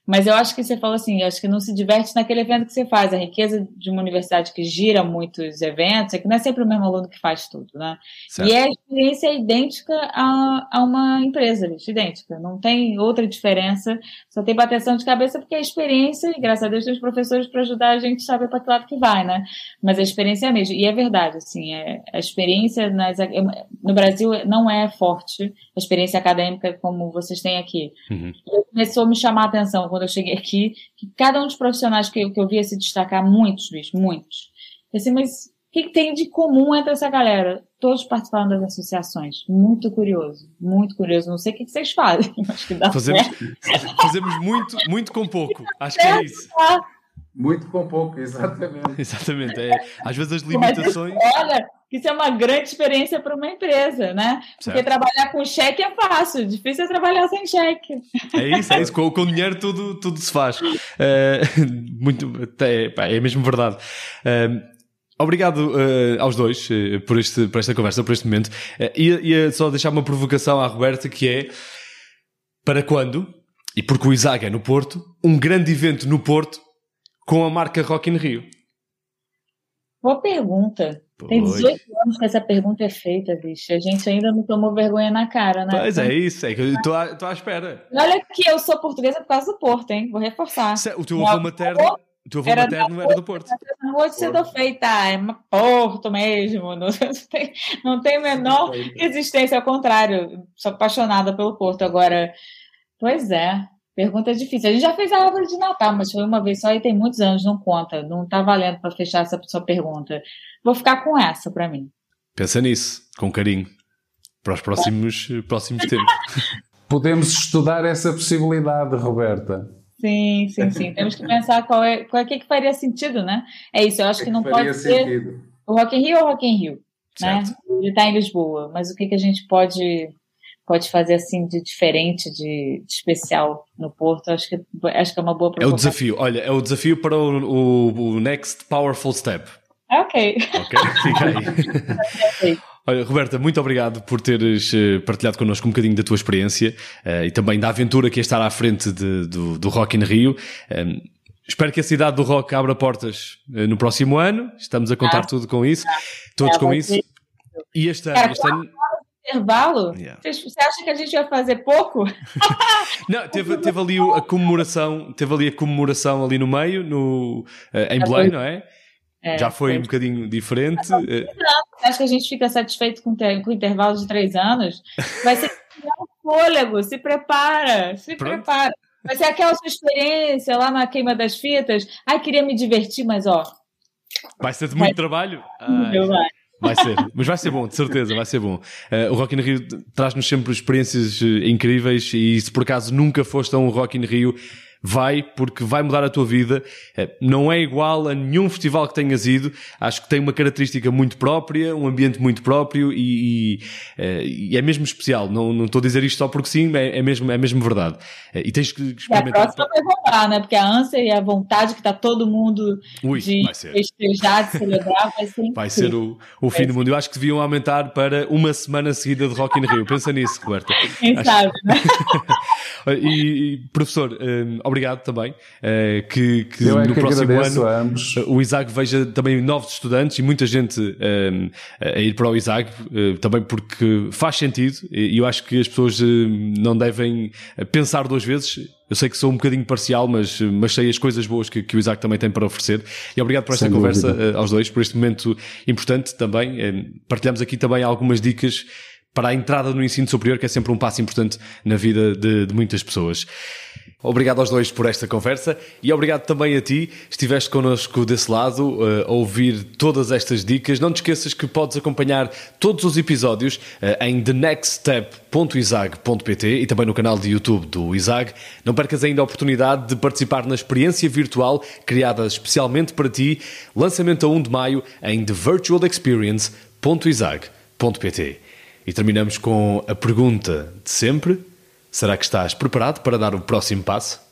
mas eu acho que você fala assim, acho que não se diverte naquele evento que você faz. A riqueza de uma universidade que gira muitos eventos é que não é sempre o mesmo aluno que faz tudo, né? Certo. E é a experiência idêntica a, a uma empresa, bicho, idêntica. Não tem outra diferença, só tem bateção de cabeça porque é a experiência, e graças a Deus tem os professores para ajudar a gente a saber para que lado que vai, né? Mas a experiência é a mesma. E é verdade, assim, é, a experiência nas, no Brasil não é forte, a experiência acadêmica como vocês têm aqui. Uhum. Começou a me chamar a atenção quando eu cheguei aqui, que cada um dos profissionais que eu, que eu via se destacar, muitos, bicho, muitos. Eu assim, mas o que, que, tem de comum entre essa galera? Todos participaram das associações. Muito curioso, muito curioso. Não sei o que, que vocês fazem, acho que dá fazemos, fazemos muito, muito com pouco. Acho que é isso. Muito com pouco, exatamente. exatamente. É, às vezes as limitações. Mas, olha, isso é uma grande experiência para uma empresa, né? Certo. Porque trabalhar com cheque é fácil, difícil é trabalhar sem cheque. É isso, é isso. Com, com dinheiro tudo, tudo se faz. Uh, muito, é, é mesmo verdade. Uh, Obrigado uh, aos dois uh, por, este, por esta conversa, por este momento. Uh, ia, ia só deixar uma provocação à Roberta que é para quando, e porque o Isaac é no Porto, um grande evento no Porto com a marca Rock in Rio? Boa pergunta. Pois. Tem 18 anos que essa pergunta é feita, bicho. A gente ainda não tomou vergonha na cara, né? Pois é, isso. É que eu tô, à, tô à espera. Olha que eu sou portuguesa por causa do Porto, hein? Vou reforçar. O teu avô materno... O teu avô era materno era do Porto. Não vou ser feita, é Porto mesmo. Não tem, não tem menor existência, ao contrário. Sou apaixonada pelo Porto. Agora, pois é. Pergunta difícil. A gente já fez a árvore de Natal, mas foi uma vez só e tem muitos anos, não conta. Não está valendo para fechar essa sua pergunta. Vou ficar com essa para mim. Pensa nisso, com carinho, para os próximos, próximos tempos. Podemos estudar essa possibilidade, Roberta. Sim, sim, sim. Temos que pensar qual é, qual é que, faria sentido, né? É isso, eu acho que, que não pode sentido? ser o Rock in Rio ou Rock in Rio, né? Ele está em Lisboa, mas o que, que a gente pode pode fazer assim de diferente, de, de especial no Porto. Acho que, acho que é uma boa proposta. É o desafio, olha, é o desafio para o, o, o Next Powerful Step. Ok. Ok, fica aí. Olha, Roberta, muito obrigado por teres eh, partilhado connosco um bocadinho da tua experiência uh, e também da aventura que é estar à frente de, do, do Rock in Rio. Um, ehm, espero que a cidade do rock abra portas uh, no próximo ano. Estamos a contar ah, tudo com isso, todos é, com isso. E este ano, este ano intervalo? Yeah. Você acha que a gente vai fazer pouco? Não, teve, teve ali a comemoração, teve ali a comemoração ali no meio, no, uh, em Belém, não é? É, Já foi, foi, um bocadinho diferente. Não, acho que a gente fica satisfeito com, ter, com o intervalo de três anos. Vai ser um fôlego, se prepara, se Pronto. prepara. Vai ser aquela sua experiência lá na queima das fitas. Ai, queria me divertir, mas ó. Vai ser de muito vai. trabalho. Ai. Vai. Ser, mas vai ser bom, de certeza, vai ser bom. Uh, o Rock in Rio traz-nos sempre experiências eh, incríveis e se por acaso nunca foste a um Rock in Rio, vai, porque vai mudar a tua vida. É, não é igual a nenhum festival que tenhas ido. Acho que tem uma característica muito própria, um ambiente muito próprio e, e, é, e é mesmo especial. Não, não estou a dizer isto só porque sim, é, é mesmo, é mesmo verdade. É, e tens que experimentar. E a próxima vai voltar, né? Porque a ânsia e a vontade que está todo mundo Ui, de festejar, de celebrar, vai ser Vai ser o, o fim do mundo. Eu acho que deviam aumentar para uma semana seguida de Rock in Rio. Pensa nisso, Roberta. Quem acho... sabe, né? e, e, professor, um, obrigado também. Uh, que, que é no que próximo ano o ISAG veja também novos estudantes e muita gente um, a ir para o ISAG, uh, também porque faz sentido e eu acho que as pessoas não devem pensar duas vezes. Eu sei que sou um bocadinho parcial, mas, mas sei as coisas boas que, que o Isaac também tem para oferecer. E obrigado por esta Sem conversa aos dois, por este momento importante também. Partilhamos aqui também algumas dicas para a entrada no ensino superior, que é sempre um passo importante na vida de, de muitas pessoas. Obrigado aos dois por esta conversa e obrigado também a ti. Estiveste connosco desse lado uh, a ouvir todas estas dicas. Não te esqueças que podes acompanhar todos os episódios uh, em thenextstep.isag.pt e também no canal de YouTube do Isag. Não percas ainda a oportunidade de participar na experiência virtual criada especialmente para ti. Lançamento a 1 de maio em thevirtualexperience.isag.pt. E terminamos com a pergunta de sempre: será que estás preparado para dar o próximo passo?